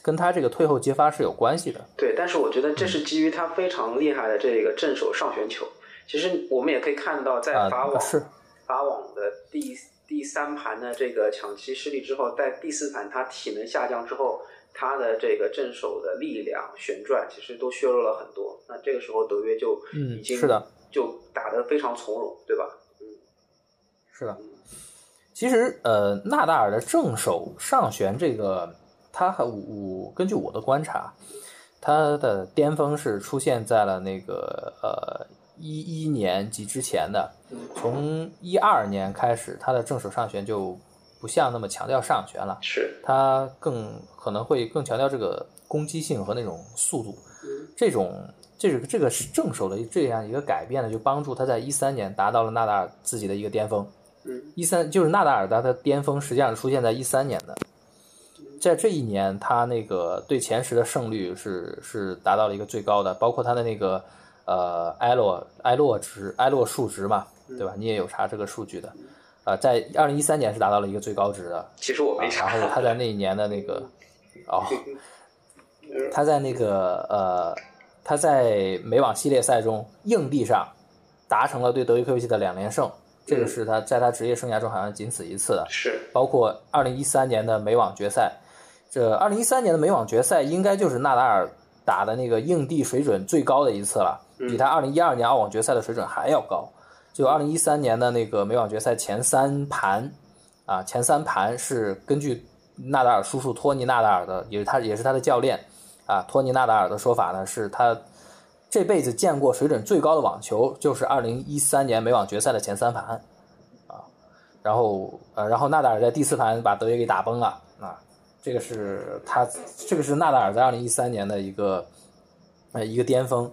跟他这个退后接发是有关系的。对，但是我觉得这是基于他非常厉害的这个正手上旋球。其实我们也可以看到，在啊法网、是法网的第第三盘的这个抢七失利之后，在第四盘他体能下降之后，他的这个正手的力量、旋转其实都削弱了很多。那这个时候德约就嗯已经是的，就打得非常从容，对吧？嗯是的，其实呃，纳达尔的正手上旋这个，他和我根据我的观察，他的巅峰是出现在了那个呃一一年及之前的，从一二年开始，他的正手上旋就不像那么强调上旋了，是，他更可能会更强调这个攻击性和那种速度，这种这个这个是正手的这样一个改变呢，就帮助他在一三年达到了纳达尔自己的一个巅峰。嗯，一三就是纳达尔他的巅峰实际上是出现在一三年的，在这一年他那个对前十的胜率是是达到了一个最高的，包括他的那个呃埃洛埃洛值埃洛数值嘛，对吧？你也有查这个数据的，啊、在二零一三年是达到了一个最高值的，其实我没啊，查。然后他在那一年的那个，哦，他在那个呃，他在美网系列赛中硬地上达成了对德约科维奇的两连胜，这个是他在他职业生涯中好像仅此一次的。是，包括二零一三年的美网决赛，这二零一三年的美网决赛应该就是纳达尔打的那个硬地水准最高的一次了，比他二零一二年澳网决赛的水准还要高。就二零一三年的那个美网决赛前三盘，啊，前三盘是根据纳达尔叔叔托尼纳达尔的，也是他也是他的教练啊，托尼纳达尔的说法呢，是他这辈子见过水准最高的网球，就是二零一三年美网决赛的前三盘。啊然后呃，然后纳达尔在第四盘把德约给打崩了啊，这个是他这个是纳达尔在二零一三年的一个呃一个巅峰，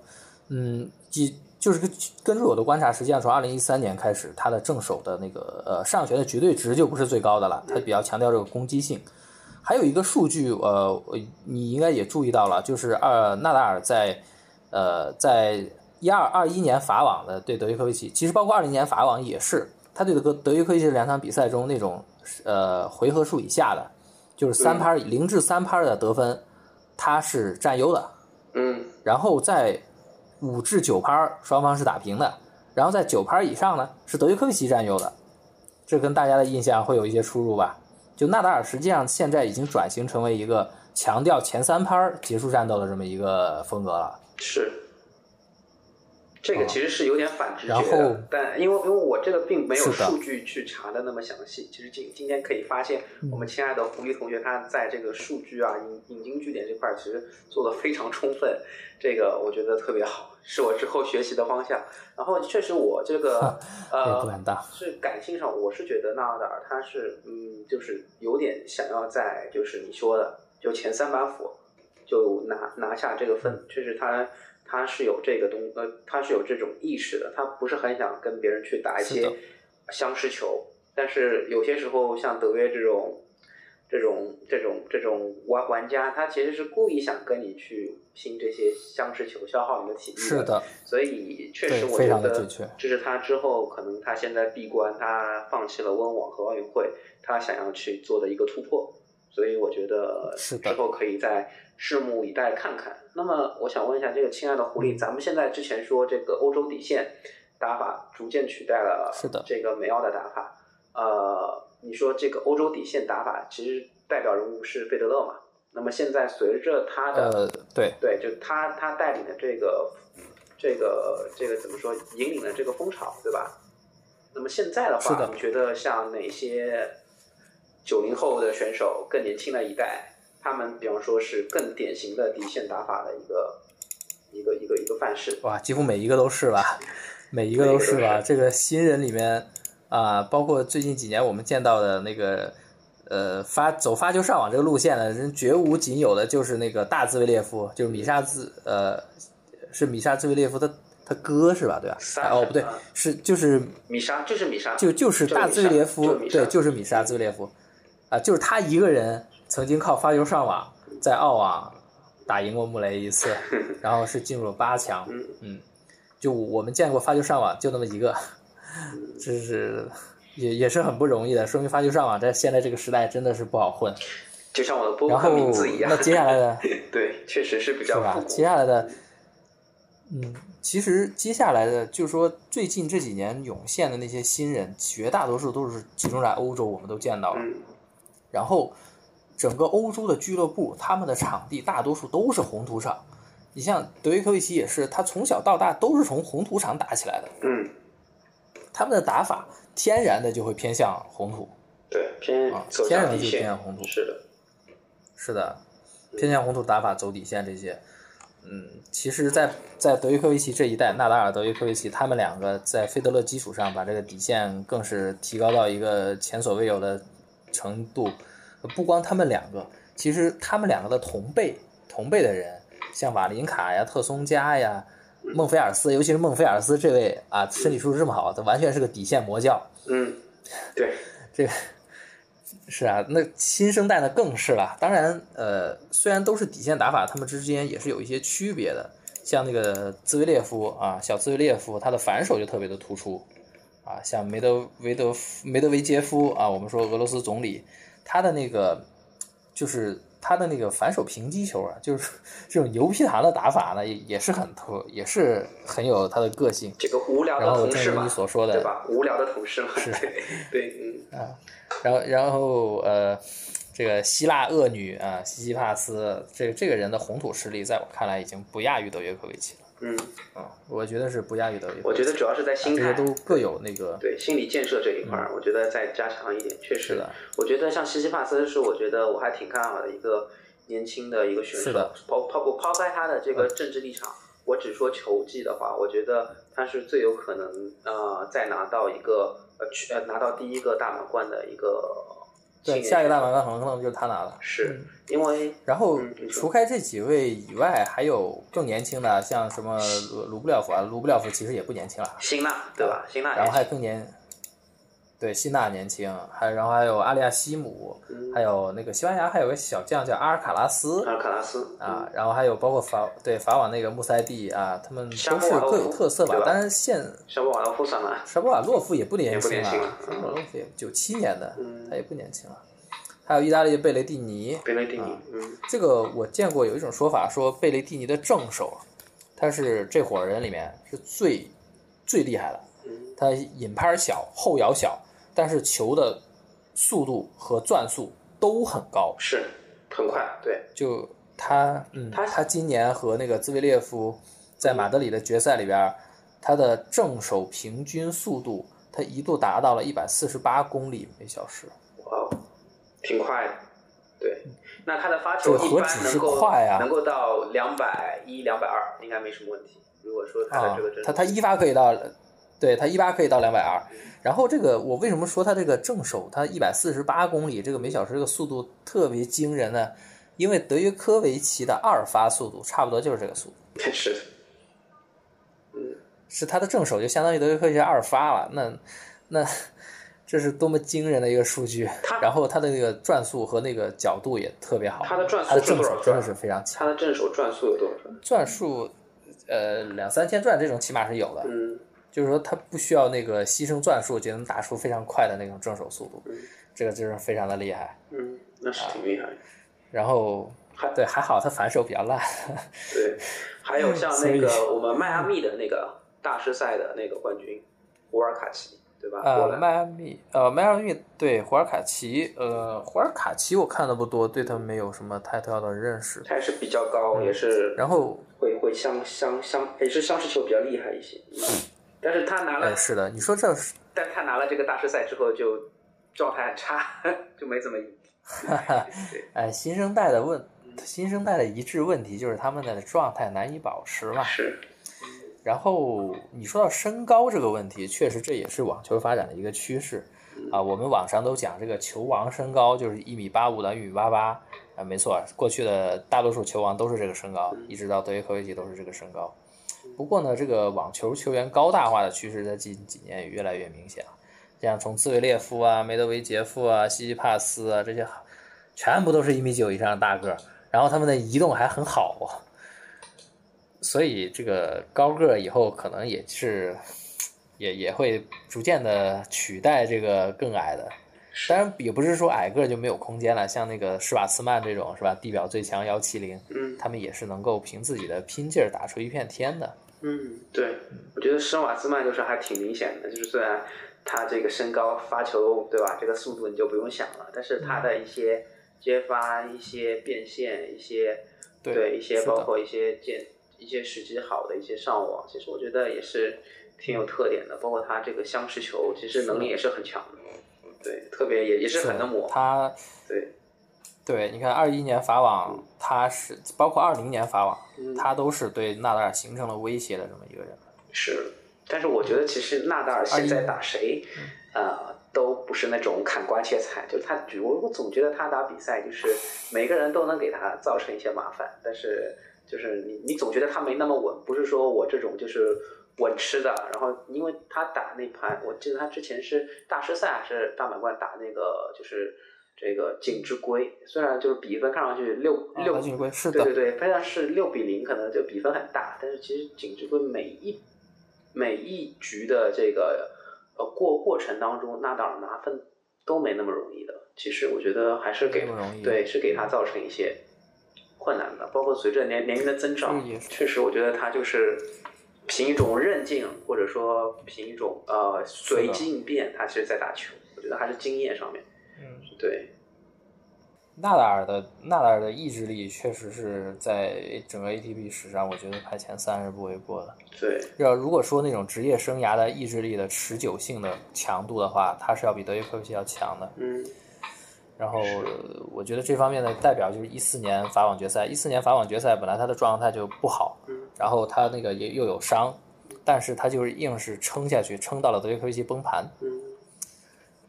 嗯，即就是根据我的观察，实际上从二零一三年开始，他的正手的那个呃上旋的绝对值就不是最高的了，他比较强调这个攻击性。还有一个数据，呃，你应该也注意到了，就是二纳达尔在呃在一二二一年法网的对德约科维奇，其实包括二零年法网也是，他对德德约科维奇的两场比赛中那种呃回合数以下的，就是三拍零至三拍的得分，他是占优的。嗯，然后在五至九拍双方是打平的，然后在九拍以上呢是德约科维奇占优的，这跟大家的印象会有一些出入吧？就纳达尔实际上现在已经转型成为一个强调前三拍结束战斗的这么一个风格了。是。这个其实是有点反直觉然后的，但因为因为我这个并没有数据去查的那么详细，其实今今天可以发现，我们亲爱的狐狸同学他在这个数据啊引引经据典这块儿其实做的非常充分，这个我觉得特别好，是我之后学习的方向。然后确实我这个呃。是感性上，我是觉得纳达尔他是嗯，就是有点想要在就是你说的就前三板斧就拿拿下这个分，确实他他是有这个东呃，他是有这种意识的，他不是很想跟别人去打一些相持球，但是有些时候像德约这种这种这种这种玩玩家，他其实是故意想跟你去拼这些相持球，消耗你的体力是的，所以确实我觉得这是他之后可能他现在闭关，他放弃了温网和奥运会，他想要去做的一个突破。所以我觉得是之后可以再拭目以待看看。那么我想问一下，这个亲爱的狐狸，咱们现在之前说这个欧洲底线打法逐渐取代了是的这个美奥的打法，呃，你说这个欧洲底线打法其实代表人物是费德勒嘛？那么现在随着他的、呃，对，对，就他他带领的这个这个这个怎么说，引领了这个风潮，对吧？那么现在的话，的你觉得像哪些九零后的选手更年轻的一代，他们比方说是更典型的底线打法的一个一个一个一个范式。哇，几乎每一个都是吧，每一个都是吧。这个新人里面啊，包括最近几年我们见到的那个呃发走发球上网这个路线的人，绝无仅有的就是那个大兹维列夫，就是米沙兹呃是米沙兹维列夫的。他哥是吧？对吧？哦，不对，是就是米沙，就是米沙，就就是大兹维列夫，对，就是米沙兹维列夫，啊，就是他一个人曾经靠发球上网在澳网打赢过穆雷一次，然后是进入了八强。嗯，就我们见过发球上网就那么一个，这是也也是很不容易的，说明发球上网在现在这个时代真的是不好混。就像我的播客名字一样。那接下来的，对，确实是比较是吧？接下来的。嗯，其实接下来的就是说，最近这几年涌现的那些新人，绝大多数都是集中在欧洲，我们都见到了。然后，整个欧洲的俱乐部，他们的场地大多数都是红土场。你像德约科维奇也是，他从小到大都是从红土场打起来的。嗯，他们的打法天然的就会偏向红土。对，偏啊，天然的就偏向红土。是的，是的，偏向红土打法走底线这些。嗯，其实，在在德约科维奇这一代，纳达尔、德约科维奇他们两个在费德勒基础上，把这个底线更是提高到一个前所未有的程度。不光他们两个，其实他们两个的同辈同辈的人，像瓦林卡呀、特松加呀、孟菲尔斯，尤其是孟菲尔斯这位啊，身体素质这么好，他完全是个底线魔教。嗯，对，这个。是啊，那新生代呢更是了。当然，呃，虽然都是底线打法，他们之间也是有一些区别的。像那个兹维列夫啊，小兹维列夫，他的反手就特别的突出啊。像梅德维德梅德韦杰夫啊，我们说俄罗斯总理，他的那个就是他的那个反手平击球啊，就是 这种牛皮糖的打法呢，也也是很特，也是很有他的个性。这个无聊的同事嘛，对吧？无聊的同事嘛，是，对，嗯啊。然后，然后，呃，这个希腊恶女啊，西西帕斯，这这个人的红土实力，在我看来已经不亚于德约科维奇了。嗯，啊，我觉得是不亚于德约。我觉得主要是在心态，这些都各有那个对心理建设这一块儿，我觉得再加强一点，确实的。我觉得像西西帕斯是，我觉得我还挺看好的一个年轻的一个选手。抛抛不抛开他的这个政治立场，我只说球技的话，我觉得他是最有可能呃再拿到一个呃。去呃拿到第一个大满贯的一个，对，下一个大满贯可能就是他拿了，是因为然后除开这几位以外，还有更年轻的，像什么卢卢布廖夫啊，卢布廖夫其实也不年轻了，辛纳对吧？辛纳，然后还有更年。对，希纳年轻，还然后还有阿利亚西姆，还有那个西班牙还有个小将叫阿尔卡拉斯，阿尔卡拉斯啊，然后还有包括法对法网那个穆塞蒂啊，他们都是各有特色吧。但是现沙波瓦洛夫上来，沙波瓦洛夫也不年轻了，沙波瓦洛夫也九七年的，他也不年轻了。还有意大利的贝雷蒂尼，贝雷蒂尼，嗯，这个我见过有一种说法，说贝雷蒂尼的正手，他是这伙人里面是最最厉害的，他引拍小，后摇小。但是球的速度和转速都很高，是很快。对，就他，嗯，他他今年和那个兹维列夫在马德里的决赛里边，他的正手平均速度，他一度达到了一百四十八公里每小时。哇，挺快的。对，那他的发球一般能够能够到两百一、两百二，应该没什么问题。如果说他的这个他他一发可以到，对他一发可以到两百二。然后这个我为什么说他这个正手他一百四十八公里这个每小时这个速度特别惊人呢？因为德约科维奇的二发速度差不多就是这个速度，是，嗯，是他的正手就相当于德约科维奇二发了，那那这是多么惊人的一个数据！然后他的那个转速和那个角度也特别好，他的转速他的正手真的是非常强，他的正手转速有多少转？转速呃两三千转这种起码是有的，嗯。就是说，他不需要那个牺牲转速就能打出非常快的那种正手速度，这个就是非常的厉害。嗯，那是挺厉害。然后还，对，还好他反手比较烂。对，还有 像那个我们迈阿密的那个大师赛的那个冠军胡尔卡奇，对吧？呃，迈阿密，呃，迈阿密对胡尔卡奇，呃，胡尔卡奇我看的不多，对他没有什么太多的认识。他也是比较高，也是，然后会会相相相，也是相持球比较厉害一些。但是他拿了，是的，你说这是，但他拿了这个大师赛之后就状态很差，就没怎么赢。哎，新生代的问新生代的一致问题就是他们的状态难以保持嘛。是。然后你说到身高这个问题，确实这也是网球发展的一个趋势啊。我们网上都讲这个球王身高就是一米八五到一米八八啊，没错，过去的大多数球王都是这个身高，一直到德约科维奇都是这个身高。不过呢，这个网球球员高大化的趋势在近几年也越来越明显了。像从兹维列夫啊、梅德韦杰夫啊、西西帕斯啊这些，全部都是一米九以上的大个儿，然后他们的移动还很好。所以这个高个儿以后可能也是，也也会逐渐的取代这个更矮的。当然也不是说矮个就没有空间了，像那个施瓦茨曼这种是吧？地表最强幺七零，嗯，他们也是能够凭自己的拼劲儿打出一片天的。嗯，对，我觉得施瓦茨曼就是还挺明显的，就是虽然他这个身高发球对吧，这个速度你就不用想了，但是他的一些接发、一些变现、一些对一些包括一些建。一些时机好的一些上网，其实我觉得也是挺有特点的，包括他这个相持球，其实能力也是很强的。对，特别也也是很能磨。他，对，对，你看二一年法网，他是包括二零年法网，他都是对纳达尔形成了威胁的这么一个人。是，但是我觉得其实纳达尔现在打谁，呃，都不是那种砍瓜切菜，就是他，我我总觉得他打比赛就是每个人都能给他造成一些麻烦，但是。就是你，你总觉得他没那么稳，不是说我这种就是稳吃的。然后，因为他打那盘，我记得他之前是大师赛还是大满贯打那个，就是这个景之圭。虽然就是比分看上去六六，对对对，非常是六比零，可能就比分很大。但是其实景之圭每一每一局的这个呃过过程当中，纳达尔拿分都没那么容易的。其实我觉得还是给对是给他造成一些。困难的，包括随着年年龄的增长，确实，我觉得他就是凭一种韧劲，或者说凭一种呃随机应变，他其实在打球。我觉得还是经验上面，嗯，对。纳达尔的纳达尔的意志力确实是在整个 ATP 史上，我觉得排前三是不为过的。对。要如果说那种职业生涯的意志力的持久性的强度的话，他是要比德约科维奇要强的。嗯。然后我觉得这方面的代表就是一四年法网决赛。一四年法网决赛本来他的状态就不好，然后他那个也又有伤，但是他就是硬是撑下去，撑到了德约科维奇崩盘。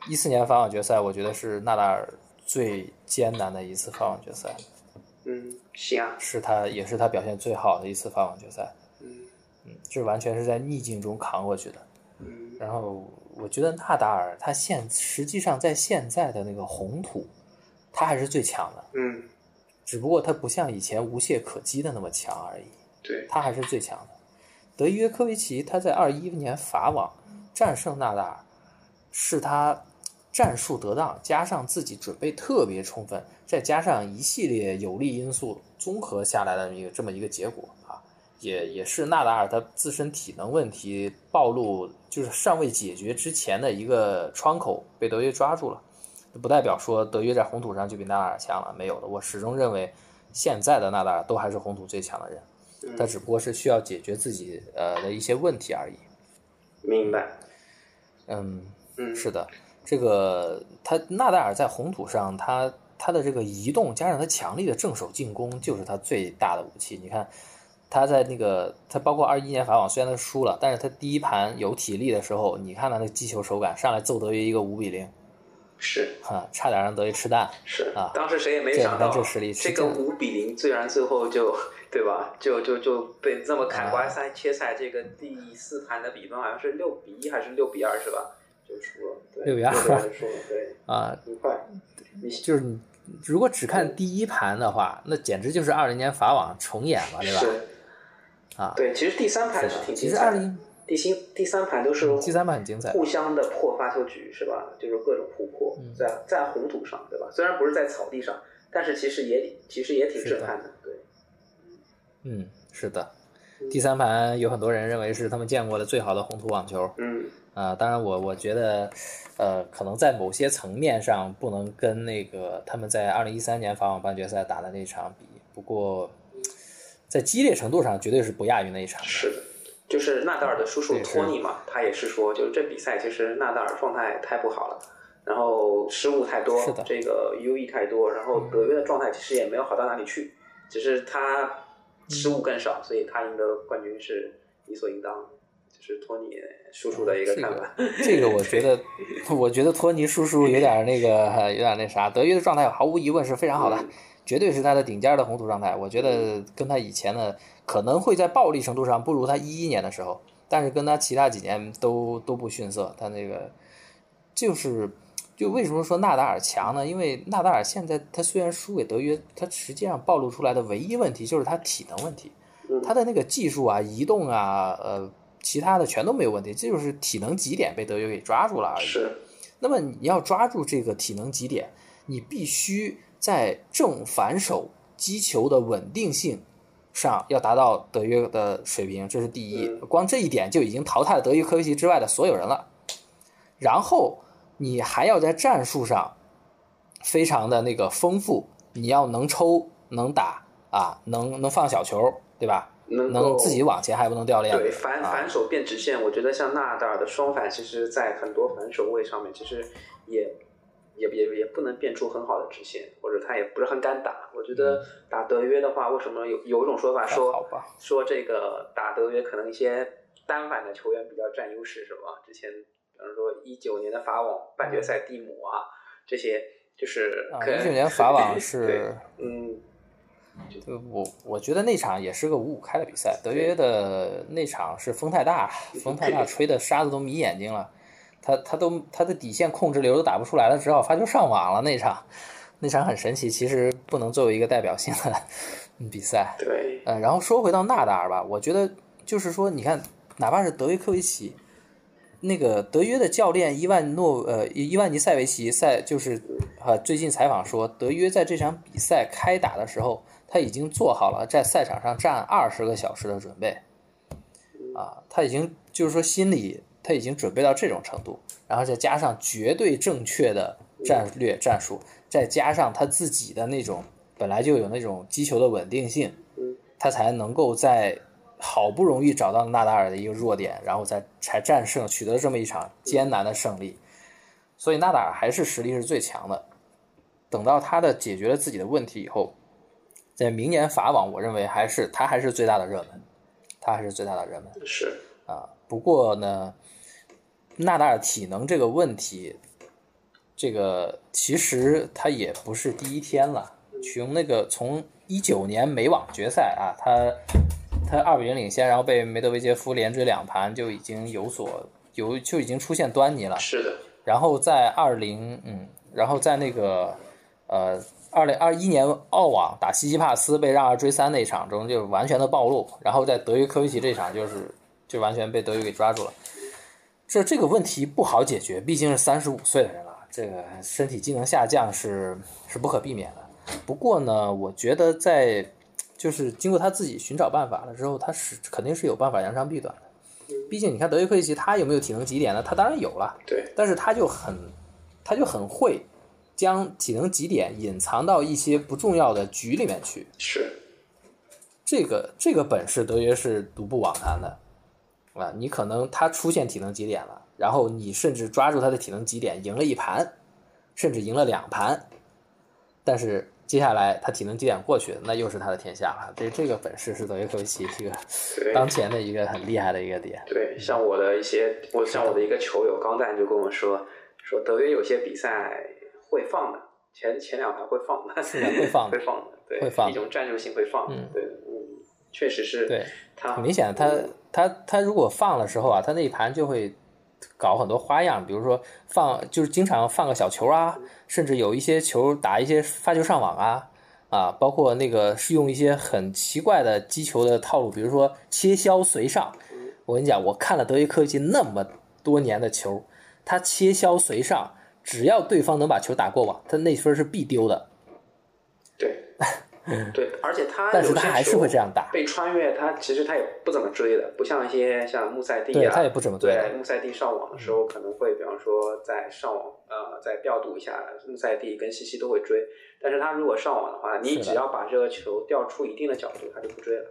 一四年法网决赛，我觉得是纳达尔最艰难的一次法网决赛。嗯，行啊。是他也是他表现最好的一次法网决赛。嗯嗯，这完全是在逆境中扛过去的。嗯，然后。我觉得纳达尔他现实际上在现在的那个红土，他还是最强的。嗯，只不过他不像以前无懈可击的那么强而已。对，他还是最强的。德约科维奇他在二一年法网战胜纳达尔，是他战术得当，加上自己准备特别充分，再加上一系列有利因素综合下来的一个这么一个结果啊。也也是纳达尔他自身体能问题暴露，就是尚未解决之前的一个窗口被德约抓住了，不代表说德约在红土上就比纳达尔强了，没有的。我始终认为现在的纳达尔都还是红土最强的人，他只不过是需要解决自己呃的一些问题而已。明白。嗯嗯，是的，这个他纳达尔在红土上，他他的这个移动加上他强力的正手进攻，就是他最大的武器。你看。他在那个，他包括二一年法网，虽然他输了，但是他第一盘有体力的时候，你看他那击球手感，上来揍德约一个五比零，是啊，差点让德约吃蛋，是啊，当时谁也没想到这实力，这个五比零，虽然最后就对吧，就就就被这么砍瓜赛切菜，这个第四盘的比分好像是六比一还是六比二是吧？就输了，六比二输了，对 啊，很快，就是你如果只看第一盘的话，那简直就是二零年法网重演嘛，对吧？啊，对，其实第三盘是挺精彩的。第新第三盘都是第三盘很精彩，互相的破发球局是吧？就是各种互破，在在红土上对吧？虽然不是在草地上，但是其实也其实也挺震撼的。对，嗯，是的。第三盘有很多人认为是他们见过的最好的红土网球。嗯，啊，当然我我觉得，呃，可能在某些层面上不能跟那个他们在二零一三年法网半决赛打的那场比，不过。在激烈程度上，绝对是不亚于那一场。是的，就是纳达尔的叔叔托尼嘛，他也是说，就是这比赛其实纳达尔状态太不好了，然后失误太多，这个 U E 太多，然后德约的状态其实也没有好到哪里去，只是他失误更少，所以他赢得冠军是理所应当的。就是托尼叔叔的一个看法。这个我觉得，我觉得托尼叔叔有点那个，有点那啥。德约的状态毫无疑问是非常好的，绝对是他的顶尖的红土状态。我觉得跟他以前的可能会在暴力程度上不如他一一年的时候，但是跟他其他几年都都不逊色。他那个就是，就为什么说纳达尔强呢？因为纳达尔现在他虽然输给德约，他实际上暴露出来的唯一问题就是他体能问题，他的那个技术啊、移动啊，呃。其他的全都没有问题，这就是体能极点被德约给抓住了而已。是，那么你要抓住这个体能极点，你必须在正反手击球的稳定性上要达到德约的水平，这是第一。光这一点就已经淘汰了德约科维奇之外的所有人了。然后你还要在战术上非常的那个丰富，你要能抽能打啊，能能放小球，对吧？能能自己往前还不能掉链子。对，反反手变直线，我觉得像纳达尔的双反，其实在很多反手位上面，其实也也也也不能变出很好的直线，或者他也不是很敢打。我觉得打德约的话，为什么有有一种说法说说这个打德约可能一些单反的球员比较占优势，是吧？之前比方说一九年的法网半决赛蒂姆啊，这些就是一九年法网是嗯。就我我觉得那场也是个五五开的比赛，德约的那场是风太大，风太大吹的沙子都迷眼睛了，他他都他的底线控制流都打不出来了，只好发球上网了。那场那场很神奇，其实不能作为一个代表性的比赛。对，呃，然后说回到纳达尔吧，我觉得就是说，你看，哪怕是德约科维奇，那个德约的教练伊万诺呃伊万尼塞维奇赛就是啊，最近采访说，德约在这场比赛开打的时候。他已经做好了在赛场上站二十个小时的准备，啊，他已经就是说心里他已经准备到这种程度，然后再加上绝对正确的战略战术，再加上他自己的那种本来就有那种击球的稳定性，他才能够在好不容易找到纳达尔的一个弱点，然后再才战胜取得这么一场艰难的胜利，所以纳达尔还是实力是最强的。等到他的解决了自己的问题以后。在明年法网，我认为还是他还是最大的热门，他还是最大的热门。是啊，不过呢，纳达尔体能这个问题，这个其实他也不是第一天了。从那个从一九年美网决赛啊，他他二比零领先，然后被梅德韦杰夫连追两盘，就已经有所有就已经出现端倪了。是的。然后在二零嗯，然后在那个呃。二零二一年澳网打西西帕斯被让二追三那场中就完全的暴露，然后在德约科维奇这场就是就完全被德约给抓住了。这这个问题不好解决，毕竟是三十五岁的人了，这个身体机能下降是是不可避免的。不过呢，我觉得在就是经过他自己寻找办法了之后，他是肯定是有办法扬长避短的。毕竟你看德约科维奇他有没有体能极点呢？他当然有了，对，但是他就很他就很会。将体能极点隐藏到一些不重要的局里面去，是这个这个本事德约是独步网坛的啊！你可能他出现体能极点了，然后你甚至抓住他的体能极点赢了一盘，甚至赢了两盘，但是接下来他体能极点过去，那又是他的天下了。这这个本事是德约科维奇这个当前的一个很厉害的一个点。对，像我的一些，我像我的一个球友钢蛋就跟我说，说德约有些比赛。会放的，前前两盘会放的，会放的，会放的，对，会放一种战术性会放，嗯，对，嗯，确实是，对，他很明显，他他他如果放的时候啊，他那一盘就会搞很多花样，比如说放就是经常放个小球啊，甚至有一些球打一些发球上网啊啊，包括那个是用一些很奇怪的击球的套路，比如说切削随上。我跟你讲，我看了德约科维奇那么多年的球，他切削随上。只要对方能把球打过网，他那分是必丢的。对，对，而且他，但是他还是会这样打。被穿越，他其实他也不怎么追的，不像一些像穆塞蒂啊，他也不怎么追。穆塞蒂上网的时候可能会，比方说在上网，呃，再调度一下，穆塞蒂跟西西都会追。但是他如果上网的话，你只要把这个球调出一定的角度，他就不追了，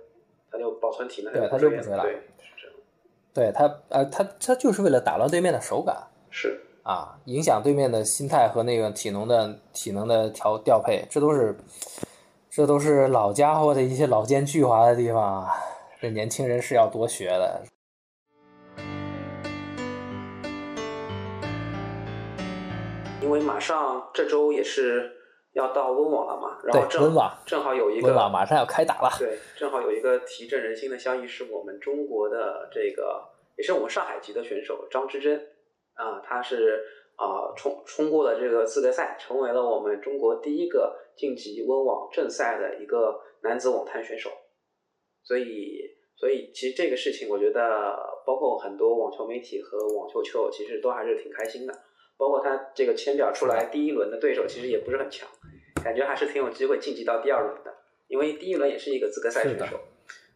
他就保存体能，对，他就不追了。对，是这样。对他，呃，他他就是为了打乱对面的手感。是。啊，影响对面的心态和那个体能的体能的调调配，这都是这都是老家伙的一些老奸巨猾的地方，这年轻人是要多学的。因为马上这周也是要到温网了嘛，然后正温正好有一个温网马上要开打了，对，正好有一个提振人心的消息，是我们中国的这个也是我们上海籍的选手张之臻啊，他是啊冲冲过了这个资格赛，成为了我们中国第一个晋级温网正赛的一个男子网坛选手，所以所以其实这个事情，我觉得包括很多网球媒体和网球球友，其实都还是挺开心的。包括他这个签表出来，第一轮的对手其实也不是很强，感觉还是挺有机会晋级到第二轮的。因为第一轮也是一个资格赛选手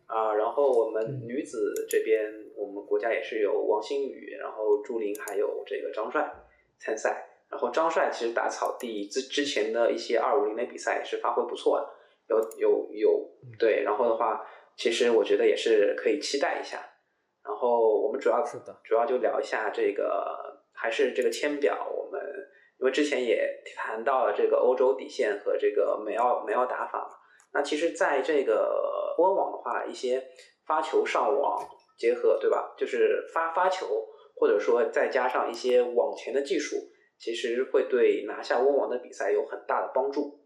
啊。然后我们女子这边，我们国家也是有王欣宇，然后朱琳还有这个张帅参赛。然后张帅其实打草地之之前的一些二五零的比赛也是发挥不错的，有有有对。然后的话，其实我觉得也是可以期待一下。然后我们主要主要就聊一下这个。还是这个签表，我们因为之前也谈到了这个欧洲底线和这个美澳美澳打法嘛。那其实，在这个温网的话，一些发球上网结合，对吧？就是发发球，或者说再加上一些网前的技术，其实会对拿下温网的比赛有很大的帮助。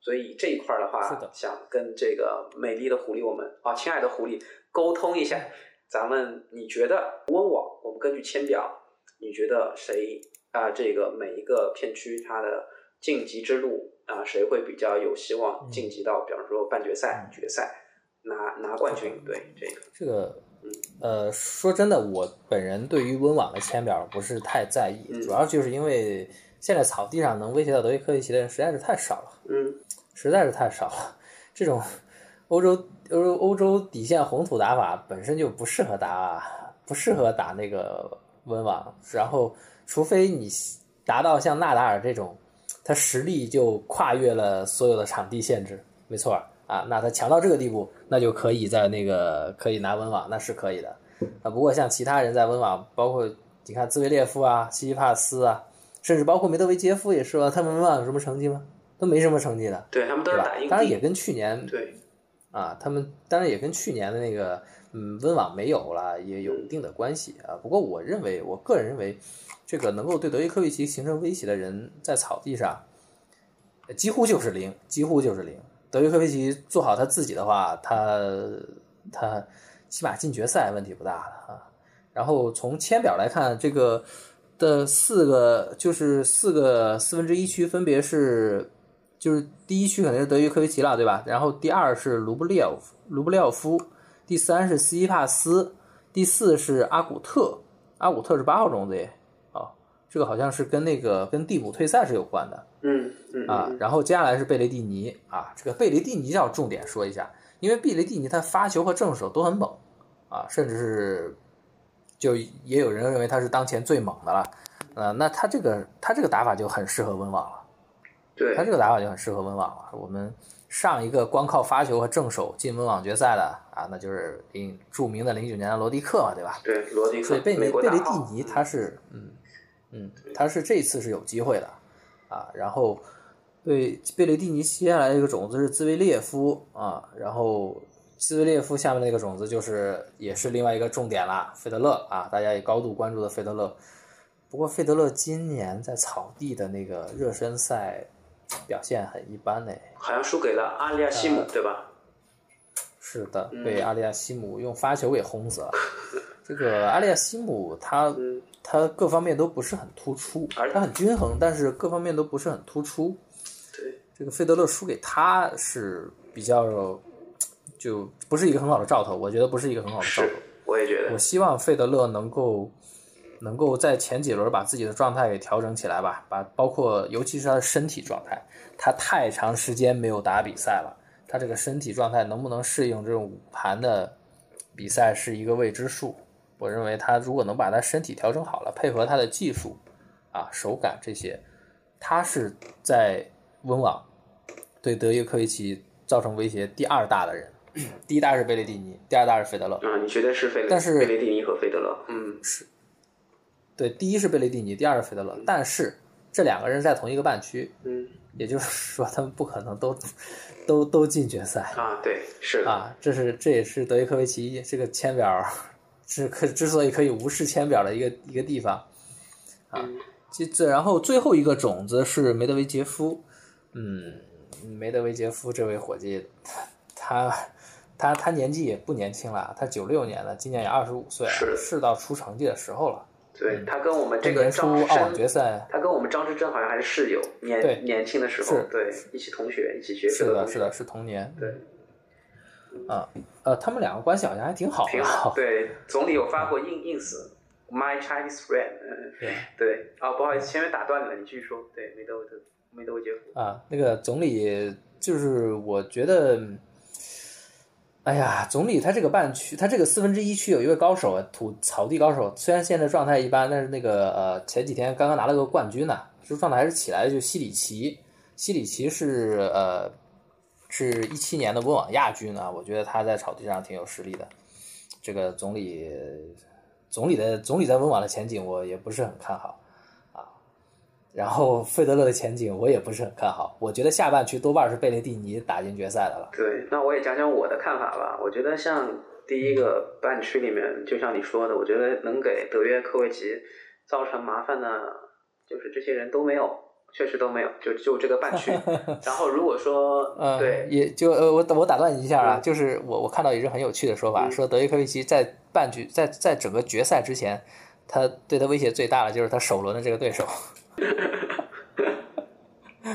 所以这一块的话，想跟这个美丽的狐狸，我们啊，亲爱的狐狸沟通一下，咱们你觉得温网，我们根据签表。你觉得谁啊？这个每一个片区它的晋级之路啊，谁会比较有希望晋级到，比方说半决赛、决赛拿拿冠军？对这个，这个，呃，说真的，我本人对于温网的签表不是太在意，主要就是因为现在草地上能威胁到德约科维奇的人实在是太少了，嗯，实在是太少了。这种欧洲欧洲欧洲底线红土打法本身就不适合打，不适合打那个。温网，然后除非你达到像纳达尔这种，他实力就跨越了所有的场地限制，没错啊，那他强到这个地步，那就可以在那个可以拿温网，那是可以的啊。不过像其他人在温网，包括你看兹维列夫啊、西西帕斯啊，甚至包括梅德韦杰夫也是吧，他们温网有什么成绩吗？都没什么成绩的，对他们都是打硬当然也跟去年对啊，他们当然也跟去年的那个。嗯，温网没有了也有一定的关系啊。不过我认为，我个人认为，这个能够对德约科维奇形成威胁的人，在草地上几乎就是零，几乎就是零。德约科维奇做好他自己的话，他他起码进决赛问题不大了啊。然后从签表来看，这个的四个就是四个四分之一区分别是，就是第一区肯定是德约科维奇了，对吧？然后第二是卢布列夫，卢布列夫。第三是斯伊帕斯，第四是阿古特，阿古特是八号种子，这个好像是跟那个跟蒂姆退赛是有关的，嗯嗯啊，然后接下来是贝雷蒂尼啊，这个贝雷蒂尼要重点说一下，因为贝雷蒂尼他发球和正手都很猛啊，甚至是就也有人认为他是当前最猛的了，呃，那他这个他这个打法就很适合温网了，对他这个打法就很适合温网了，我们。上一个光靠发球和正手进温网决赛的啊，那就是零著名的零九年的罗迪克嘛，对吧？对，罗迪克。所以贝雷贝雷蒂尼他是嗯嗯，他是这次是有机会的啊。然后对贝雷蒂尼接下来一个种子是兹维列夫啊，然后兹维列夫下面那个种子就是也是另外一个重点啦，费德勒啊，大家也高度关注的费德勒。不过费德勒今年在草地的那个热身赛。表现很一般呢，好像输给了阿利亚西姆，对吧？是的，被阿利亚西姆用发球给轰死了。这个阿利亚西姆，他他各方面都不是很突出，他很均衡，但是各方面都不是很突出。对，这个费德勒输给他是比较，就不是一个很好的兆头。我觉得不是一个很好的兆头。我也觉得。我希望费德勒能够。能够在前几轮把自己的状态给调整起来吧，把包括尤其是他的身体状态，他太长时间没有打比赛了，他这个身体状态能不能适应这种五盘的比赛是一个未知数。我认为他如果能把他身体调整好了，配合他的技术啊、手感这些，他是在温网对德约科维奇造成威胁第二大的人，第一大是贝雷蒂尼，第二大是费德勒。啊，你觉得是费？但是贝雷蒂尼和费德勒，嗯，是。对，第一是贝雷蒂尼，第二是费德勒，但是这两个人在同一个半区，嗯也就是说他们不可能都都都进决赛啊，对，是，啊。这是这也是德约科维奇这个签表是可之所以可以无视签表的一个一个地方啊。嗯其这然后最后一个种子是梅德韦杰夫，嗯，梅德韦杰夫这位伙计，他他他年纪也不年轻了，他九六年的，今年也二十五岁了，是是到出成绩的时候了。对他跟我们这个张之澳网决，赛，他跟我们张之臻好像还是室友，年年轻的时候，对，一起同学，一起学是的，是的，，是同年对，啊，呃，他们两个关系好像还挺好的，挺好。对，总理有发过 ins ins my Chinese friend，嗯，对 对，啊，不好意思，前面打断你了，你继续说。对，梅德韦德梅德韦杰夫，啊，那个总理就是我觉得，哎呀，总理他这个半区，他这个四分之一区有一位高手啊，土草地高手，虽然现在状态一般，但是那个呃前几天刚刚拿了个冠军呢，就状态还是起来的，就西里奇，西里奇是呃是一七年的温网亚军啊，我觉得他在草地上挺有实力的。这个总理总理的总理在温网的前景我也不是很看好啊。然后费德勒的前景我也不是很看好，我觉得下半区多半是贝雷蒂尼打进决赛的了。对，那我也讲讲我的看法吧。我觉得像第一个半区里面，就像你说的，我觉得能给德约科维奇造成麻烦的，就是这些人都没有，确实都没有，就就这个半区。然后如果说，呃，对，也就呃，我我打断你一下啊，嗯就是我我看到一个很有趣的说法，嗯说德约科维奇在半局在在整个决赛之前，他对他威胁最大的就是他首轮的这个对手。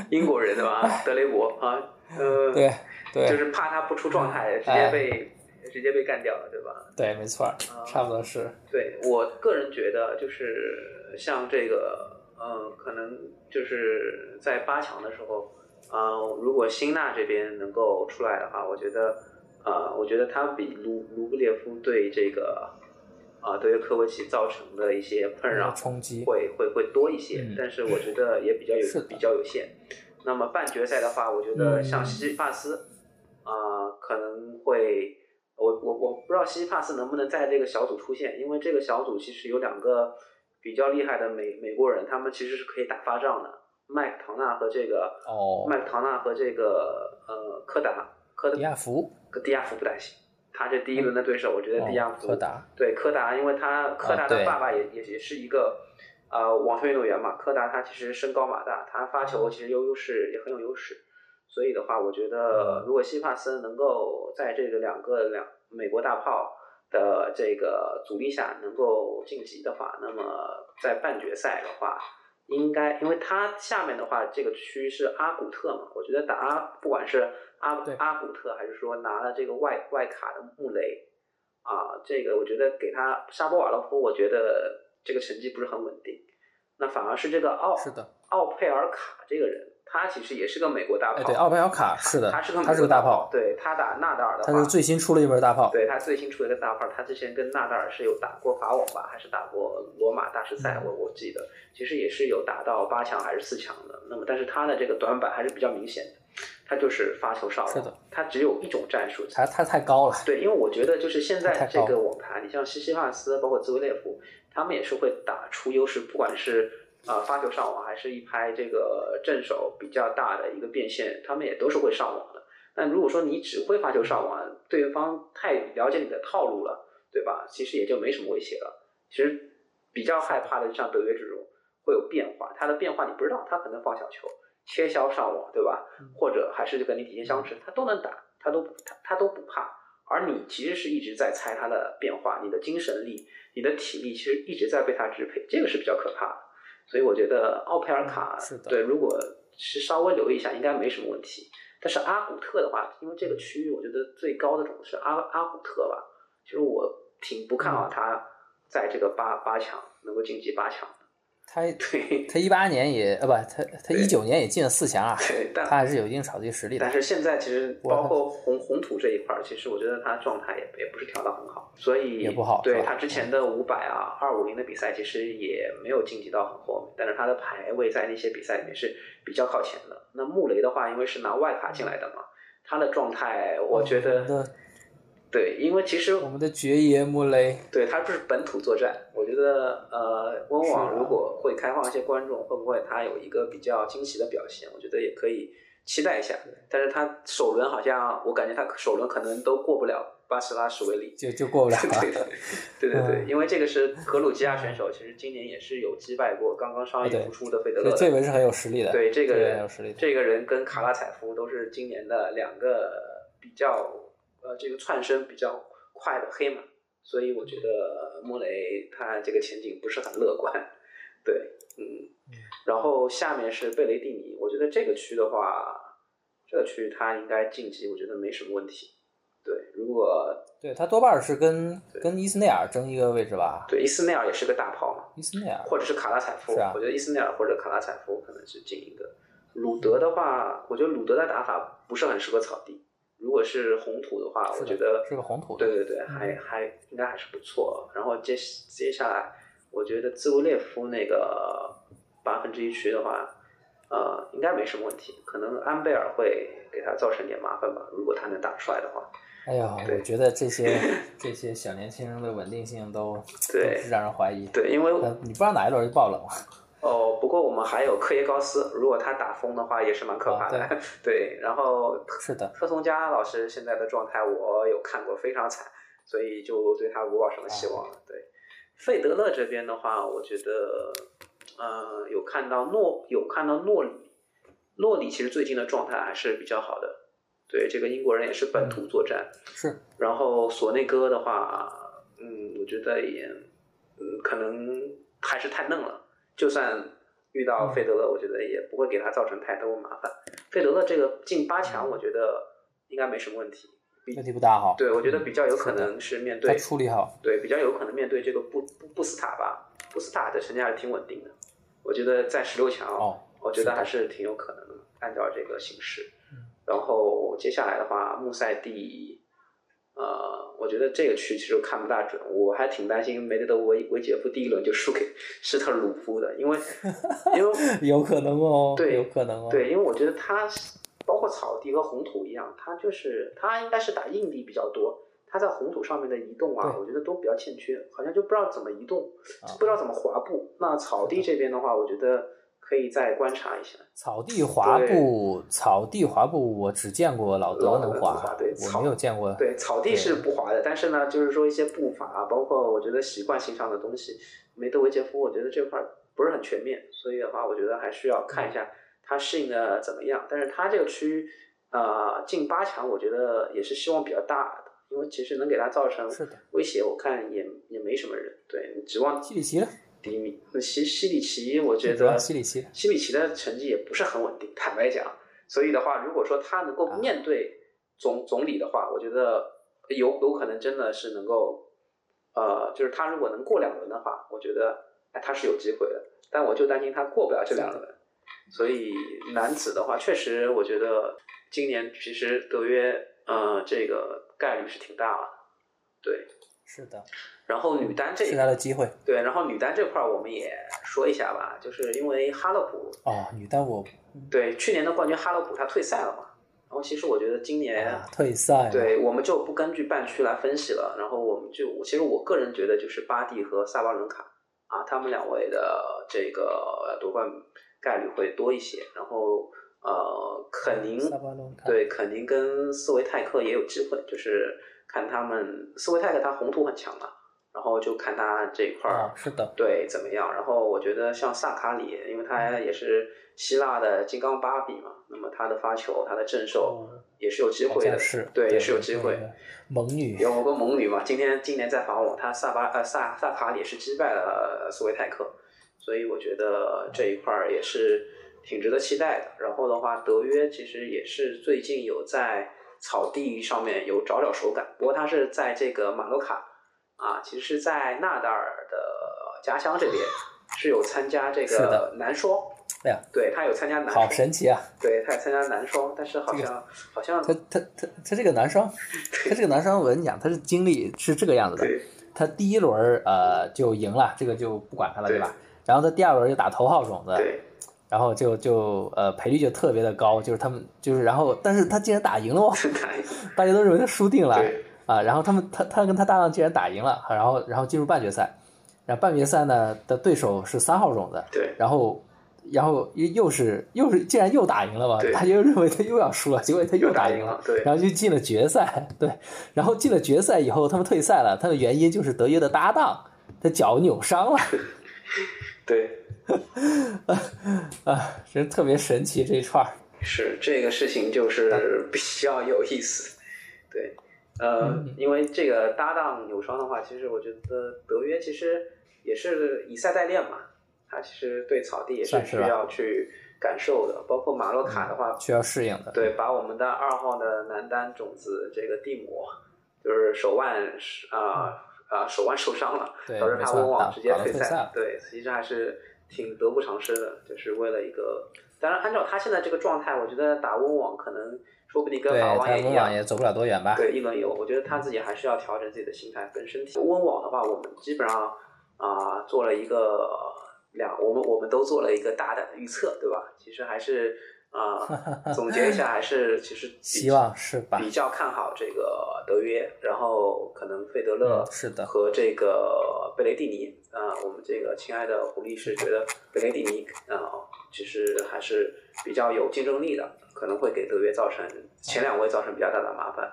英国人对吧？德雷伯啊，呃，对对就是怕他不出状态，直接哎被直接被干掉了，对吧？对，没错，差不多是。对我个人觉得，就是像这个，呃，可能就是在八强的时候，呃，如果辛纳这边能够出来的话，我觉得，呃，我觉得他比卢卢布列夫对这个，啊、对科维奇造成的一些困扰冲击会会会多一些，嗯但是我觉得也比较有比较有限。那么半决赛的话，我觉得嗯像西西帕斯，啊、可能会，我我我不知道西西帕斯能不能在这个小组出现，因为这个小组其实有两个比较厉害的美美国人，他们其实是可以打发仗的，麦克唐纳和这个哦，麦克唐纳和这个呃柯达柯迪亚福，迪亚福不担心，他这第一轮的对手，我觉得迪亚哦福、柯达，对柯达，因为他柯达的爸爸也、也也是一个呃网球运动员嘛，柯达他其实身高马大，他发球其实有优势，也很有优势。所以的话，我觉得嗯。如果西帕森能够在这个两个两美国大炮的这个阻力下能够晋级的话，那么在半决赛的话，应该因为他下面的话这个区是阿古特嘛，我觉得打阿不管是阿阿古特还是说拿了这个外外卡的穆雷啊，这个我觉得给他沙波瓦洛夫，我觉得这个成绩不是很稳定。那反而是这个奥是的，奥佩尔卡这个人，他其实也是个美国大炮。哎，对，奥佩尔卡是的，他是个他是个大炮，对他打纳达尔的话，他是最新出了一门大炮，对他最新出了一个大炮，他之前跟纳达尔是有打过法网吧，还是打过罗马大师赛？嗯我我记得，其实也是有打到八强还是四强的。那么，但是他的这个短板还是比较明显的，他就是发球少是的，他只有一种战术。他他太高了，对，因为我觉得就是现在这个网坛，你像西西帕斯，包括兹维列夫，他们也是会打出优势，不管是呃发球上网，还是一拍这个正手比较大的一个变现，他们也都是会上网的。但如果说你只会发球上网，对方太了解你的套路了，对吧？其实也就没什么威胁了。其实比较害怕的，像德约这种会有变化，他的变化你不知道，他可能放小球、切削上网，对吧？或者还是就跟你底线相持，他都能打，他都他他都不怕。而你其实是一直在猜他的变化，你的精神力、你的体力其实一直在被他支配，这个是比较可怕的。所以我觉得奥佩尔卡、嗯是的对，如果是稍微留意一下，应该没什么问题。但是阿古特的话，因为这个区域我觉得最高的种子是阿阿古特吧，其实我挺不看好嗯他在这个八八强能够晋级八强的。他 对他一八年也呃不，他他一九年也进了四强啊，对，但他还是有一定场地实力的但。是现在其实包括红红土这一块儿，其实我觉得他状态也也不是调到很好，所以也不好对他之前的五百啊、二五零的比赛，其实也没有晋级到很后面，但是他的排位在那些比赛里面是比较靠前的。那穆雷的话，因为是拿外卡进来的嘛，他的状态我觉得的对，因为其实我们的爵爷穆雷，对他不是本土作战。我觉得呃，温网如果会开放一些观众，会不会他有一个比较惊喜的表现？我觉得也可以期待一下。但是他首轮好像我感觉他首轮可能都过不了巴斯拉什维里。就就过不了 了。对对对对对，嗯因为这个是 格鲁吉亚选手，其实今年也是有击败过刚刚伤啊对愈复出的费德勒的。这这位是很有实力的，对这个人这个人跟卡拉采夫都是今年的两个比较呃这个窜升比较快的黑马，所以我觉得莫雷他这个前景不是很乐观。对，嗯，然后下面是贝雷蒂尼，我觉得这个区的话，这个区他应该晋级，我觉得没什么问题。对，如果对他多半是跟跟伊斯内尔争一个位置吧，对伊斯内尔也是个大炮嘛，伊斯内尔或者是卡拉采夫，我觉得伊斯内尔或者卡拉采夫可能是进一个。鲁德的话，我觉得鲁德的打法不是很适合草地。如果是红土的话，的我觉得是个红土对对对，还还应该还是不错。然后接接下来，我觉得兹维列夫那个八分之一区的话，呃，应该没什么问题。可能安贝尔会给他造成点麻烦吧，如果他能打出来的话。哎呀，对我觉得这些 这些小年轻人的稳定性都对都让人怀疑。对，因为呃，你不知道哪一轮就爆冷了。哦，不过我们还有科耶高斯，如果他打疯的话，也是蛮可怕的。啊对，然后是的，特松加老师现在的状态我有看过，非常惨，所以就对他无抱什么希望了。对，费德勒这边的话，我觉得，呃，有看到诺有看到诺里，诺里其实最近的状态还是比较好的。对，这个英国人也是本土作战。是然后索内戈的话，嗯，我觉得也，嗯，可能还是太嫩了。就算遇到费德勒，我觉得也不会给他造成太多麻烦。费德勒这个进八强，我觉得应该没什么问题。问题不大哈。对，我觉得比较有可能是面对，处理好，对，比较有可能面对这个布布布斯塔吧。布斯塔的成绩还是挺稳定的，我觉得在十六强，哦我觉得还是挺有可能的，按照这个形势。嗯然后接下来的话，穆塞蒂，呃，我觉得这个区其实我看不大准，我还挺担心梅德德维维杰夫第一轮就输给施特鲁夫的，因为 因为有可能哦，对有可能哦。对，因为我觉得他是包括草地和红土一样，他就是他应该是打硬地比较多，他在红土上面的移动啊，我觉得都比较欠缺，好像就不知道怎么移动，啊不知道怎么滑步。那草地这边的话，我觉得可以再观察一下。草地滑步，草地滑步，我只见过老德能滑滑，对草我没有见过。对，草地是不滑的，但是呢，就是说一些步伐啊，包括我觉得习惯性上的东西，梅德韦杰夫我觉得这块儿不是很全面，所以的话，我觉得还需要看一下他适应的怎么样。但是他这个区呃进八强，我觉得也是希望比较大的，因为其实能给他造成威胁，我看也也没什么人。对你指望西里奇呢？第一名，那西西里奇，我觉得西里奇西里奇的成绩也不是很稳定，坦白讲。所以的话，如果说他能够啊面对总、总理的话，我觉得有有可能真的是能够，呃，就是他如果能过两轮的话，我觉得哎他是有机会的。但我就担心他过不了这两轮。所以男子的话，确实我觉得今年其实德约呃这个概率是挺大的。对，是的，然后女单这是他的机会对，然后女单这块儿我们也说一下吧，就是因为哈勒普哦。女单我对去年的冠军哈勒普他退赛了嘛，然后其实我觉得今年、啊退赛，对我们就不根据半区来分析了，然后我们就其实我个人觉得就是巴蒂和萨巴伦卡啊，他们两位的这个夺冠概率会多一些，然后呃肯宁对肯宁跟斯维泰克也有机会，就是看他们斯维泰克他红土很强嘛，然后就看他这一块儿。啊，是的，对怎么样？然后我觉得像萨卡里，因为他也是希腊的金刚芭比嘛，那么他的发球、他的正手哦也是有机会的，是对，也是有机会。猛女有个猛女嘛，今天今年在法网，她萨巴呃萨萨卡里是击败了斯维泰克，所以我觉得这一块儿也是挺值得期待的。然后的话，德约其实也是最近有在草地上面有找找手感，不过他是在这个马洛卡啊，其实是在纳达尔的家乡这边是有参加这个的男双，哎呀，对他有参加男好，神奇啊！对他有参加男双，但是好这个像好像他他他他这个男双，他这个男双，我跟你讲，他是经历是这个样子的。他第一轮呃就赢了，这个就不管他了，对对吧？然后他第二轮就打头号种子，对然后就就呃赔率就特别的高，就是他们就是然后，但是他竟然打赢了哦，大家都认为他输定了啊，然后他们他他跟他搭档竟然打赢了，然后然后进入半决赛，然后半决赛呢的对手是三号种子，对，然后然后又又是又是竟然又打赢了吧对？他就认为他又要输了，结果他又打赢了又打赢了，对然后就进了决赛，对，然后进了决赛以后，他们退赛了，他的原因就是德约的搭档他脚扭伤了，对，啊，真特别神奇这一串儿。是这个事情就是比较有意思，对，呃，嗯因为这个搭档扭伤的话，其实我觉得德约其实也是以赛代练嘛，他其实对草地也是需要去感受的，包括马洛卡的话，需要适应的。对，把我们的二号的男单种子这个蒂姆，就是手腕啊啊、手腕受伤了，导致他温网直接。退赛对，其实还是挺得不偿失的，就是为了一个。当然，按照他现在这个状态，我觉得打温网可能说不定跟对，法网也一样网。也走不了多远吧？对，一轮游，我觉得他自己还是要调整自己的心态跟身体。温网的话，我们基本上啊、做了一个两，我们我们都做了一个大胆的预测，对吧？其实还是啊、总结一下，还是其实希望是吧？比较看好这个德约，然后可能费德勒嗯是的和这个贝雷蒂尼啊、我们这个亲爱的狐狸是觉得贝雷蒂尼啊、其实还是比较有竞争力的，可能会给德约造成前两位造成比较大的麻烦。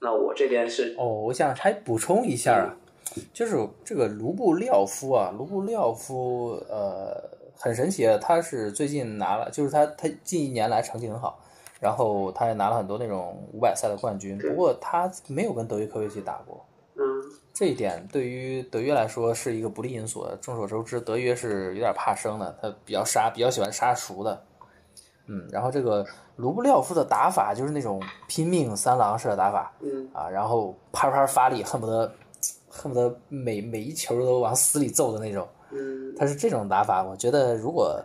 那我这边是哦，我想还补充一下啊，就是这个卢布廖夫啊，卢布廖夫呃很神奇，他是最近拿了，就是他他近一年来成绩很好，然后他也拿了很多那种五百赛的冠军，不过他没有跟德约科维奇打过。嗯这一点对于德约来说是一个不利因素。众所周知，德约是有点怕生的，他比较杀，比较喜欢杀熟的。嗯，然后这个卢布廖夫的打法就是那种拼命三郎式的打法嗯啊，然后啪啪发力，恨不得恨不得每每一球都往死里揍的那种。嗯，他是这种打法，我觉得如果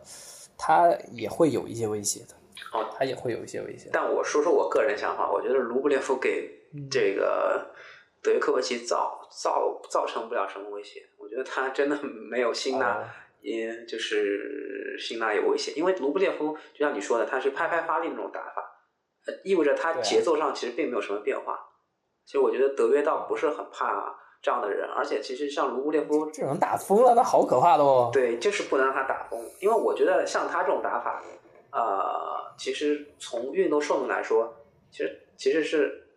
他也会有一些威胁的，哦，他也会有一些威胁。但我说说我个人想法，我觉得卢布列夫给这个德约科维奇造造造成不了什么威胁。我觉得他真的没有辛纳哦，也就是辛纳有威胁，因为卢布列夫就像你说的，他是拍拍发力那种打法，呃意味着他节奏上其实并没有什么变化。其实我觉得德约倒不是很怕这样的人，而且其实像卢布列夫这种打疯了，那好可怕的哦。对，就是不能让他打疯，因为我觉得像他这种打法，呃，其实从运动寿命来说，其实其实是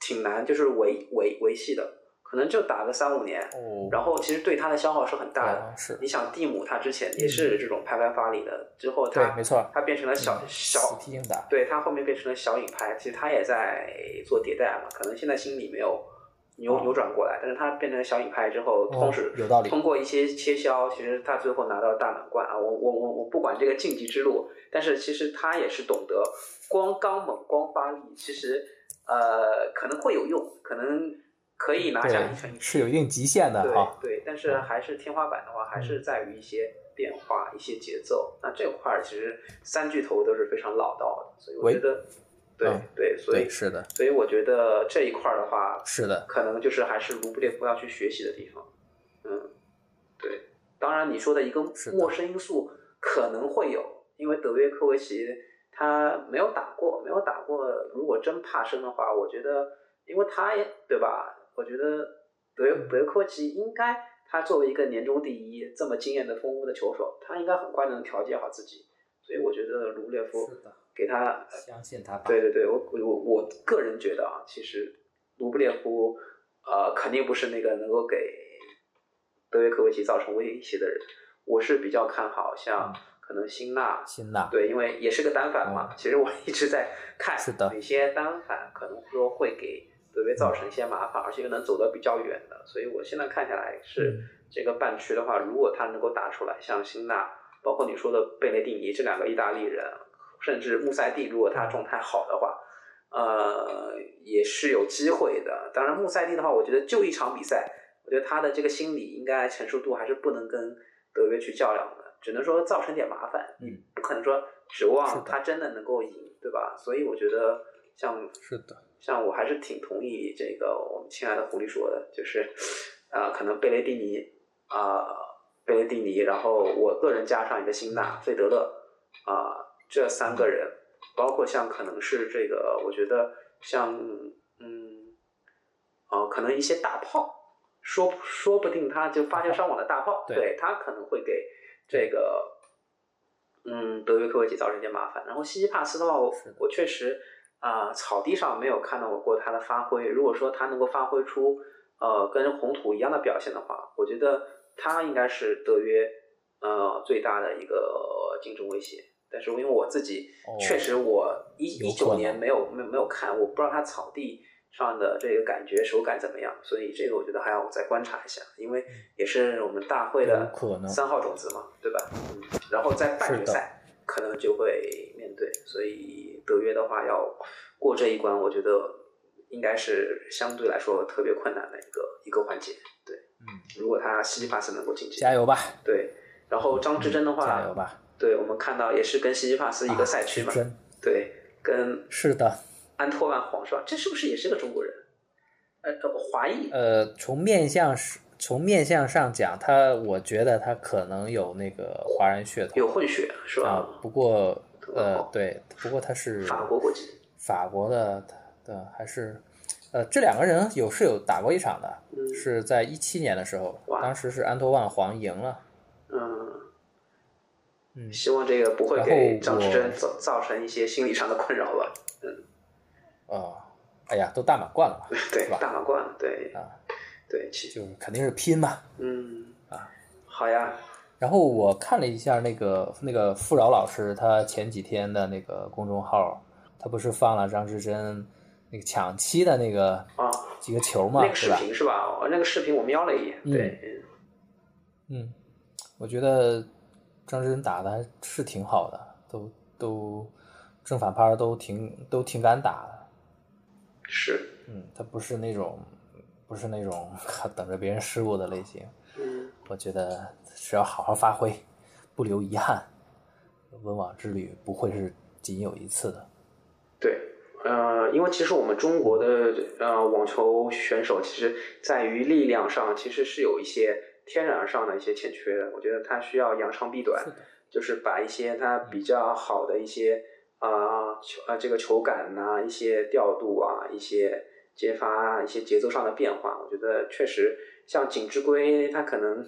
挺难，就是维维维系的，可能就打个三五年，哦，然后其实对他的消耗是很大的。对是你想蒂姆他之前也是这种拍拍发力的，之后对，他没错，他变成了小嗯小硬打。对他后面变成了小影拍，其实他也在做迭代嘛，可能现在心里没有扭、哦扭转过来，但是他变成小影派之后，同时、有道理通过一些切削，其实他最后拿到大满贯啊！我我我我不管这个晋级之路，但是其实他也是懂得光刚猛光发力，其实呃可能会有用，可能可以拿下是有一定极限的对啊。对，但是还是天花板的话，还是在于一些变化、一些节奏。那这块儿其实三巨头都是非常老道的，所以我觉得，对、嗯对，所以，是的，所以我觉得这一块儿的话，是的，可能就是还是卢布列夫要去学习的地方。嗯，对。当然，你说的一个陌生因素可能会有，因为德约科维奇他没有打过，没有打过。如果真怕生的话，我觉得，因为他也对吧？我觉得德约德约科维奇应该，他作为一个年终第一、这么经验的丰富的球手，他应该很快能调节好自己。所以我觉得卢布列夫，给他相信他吧。对对对，我我我个人觉得啊，其实卢布列夫呃肯定不是那个能够给德约科维奇造成威胁的人。我是比较看好像嗯可能辛纳，辛纳，对，因为也是个单反嘛。其实我一直在看是的哪些单反可能说会给德约造成一些麻烦，而且又能走得比较远的。所以我现在看下来是嗯这个半区的话，如果他能够打出来，像辛纳，包括你说的贝雷蒂尼这两个意大利人，甚至穆塞蒂，如果他状态好的话，呃，也是有机会的。当然，穆塞蒂的话，我觉得就一场比赛，我觉得他的这个心理应该成熟度还是不能跟德约去较量的，只能说造成点麻烦。嗯，不可能说指望他真的能够赢，对吧？所以我觉得像是的，像我还是挺同意这个我们亲爱的狐狸说的，就是啊、可能贝雷蒂尼啊、贝雷蒂尼，然后我个人加上一个辛纳、费德勒啊、这三个人，包括像可能是这个，我觉得像嗯呃，可能一些大炮，说说不定他就发球上网的大炮，对对他可能会给这个嗯德约科维奇造成一些麻烦。然后西西帕斯的话，我我确实啊、草地上没有看到过他的发挥。如果说他能够发挥出呃跟红土一样的表现的话，我觉得他应该是德约呃最大的一个竞争威胁。但是因为我自己哦确实我一一九年没有没有没有看，我不知道他草地上的这个感觉手感怎么样，所以这个我觉得还要再观察一下，因为也是我们大会的可能三号种子嘛，对吧？嗯，然后在半决赛可能就会面对，所以德约的话要过这一关，我觉得应该是相对来说特别困难的一个一个环节。对，嗯，如果他西西帕斯能够晋级，加油吧，对。然后张之臻的话，加油吧，对我们看到也是跟西西帕斯一个赛区嘛，对，跟是的，安托万黄是吧？这是不是也是个中国人？呃，呃华裔，呃，从面相是从面相上讲，他我觉得他可能有那个华人血统。有混血是吧？啊，不过呃哦，对，不过他是法国国籍，法国的的还是呃，这两个人有是有打过一场的，嗯是在一七年的时候，哇当时是安托万黄赢了，嗯，嗯，希望这个不会给张之臻造造成一些心理上的困扰吧。嗯哦，哎呀，都大满贯了嘛，对吧，大满贯，对啊，对，其就是肯定是拼嘛。嗯啊，好呀，然后我看了一下那个那个富饶老师他前几天的那个公众号，他不是放了张之臻那个抢七的那个啊，几个球嘛，那个视？频是吧？哦那个视频我瞄了一眼，嗯对，嗯，我觉得张之臻打的还是挺好的，都都正反拍都挺都挺敢打的。是，嗯，他不是那种不是那种 等着别人失误的类型。嗯我觉得只要好好发挥，不留遗憾，温网之旅不会是仅有一次的。对，呃，因为其实我们中国的呃网球选手，其实在于力量上其实是有一些天然上的一些欠缺的。我觉得他需要扬长避短是，就是把一些他比较好的一些啊、球啊这个球感呐、一些调度啊、一些接发啊、一些节奏上的变化，我觉得确实像锦之圭，他可能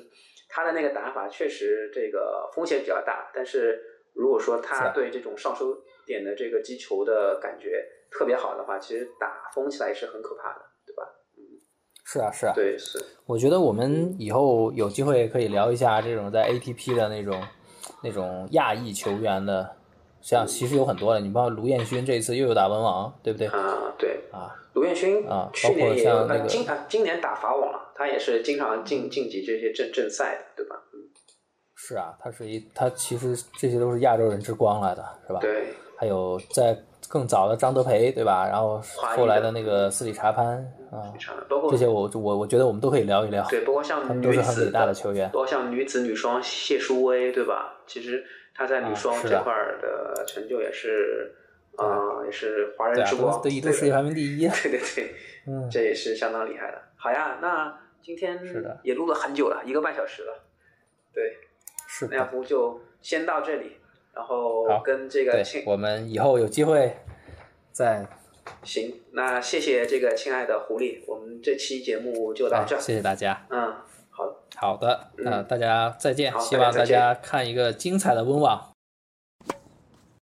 他的那个打法确实这个风险比较大，但是如果说他啊对这种上手点的这个击球的感觉特别好的话，其实打疯起来也是很可怕的，对吧？嗯是啊，是啊。对，是，我觉得我们以后有机会可以聊一下这种在 ATP 的那种那种亚裔球员的，像其实有很多的，你包括卢彦勋这一次又有打温网，对不对？啊，对，啊，卢彦勋啊去年也有，包括像那个呃今啊今年打法网了，他也是经常晋晋级这些正正赛的，对吧？嗯，是啊，他是一他其实这些都是亚洲人之光来的，是吧？对，还有在更早的张德培，对吧？然后后来的那个斯里查潘啊，这些我我我觉得我们都可以聊一聊。对，包括像女子是很伟大的球员包括像女子、女双谢淑薇，对吧？其实她在女啊双这块儿的成就也是，啊，也是华人之光，对世界排名第一。对对对，嗯，这也是相当厉害的。好呀，那今天是的也录了很久了，一个半小时了。对，是那要。不就先到这里，然后跟这个亲，我们以后有机会再行，那谢谢这个亲爱的狐狸，我们这期节目就到啊，这儿。谢谢大家。嗯，好，好的，那大家再见，好希望大家看一个精彩的温网。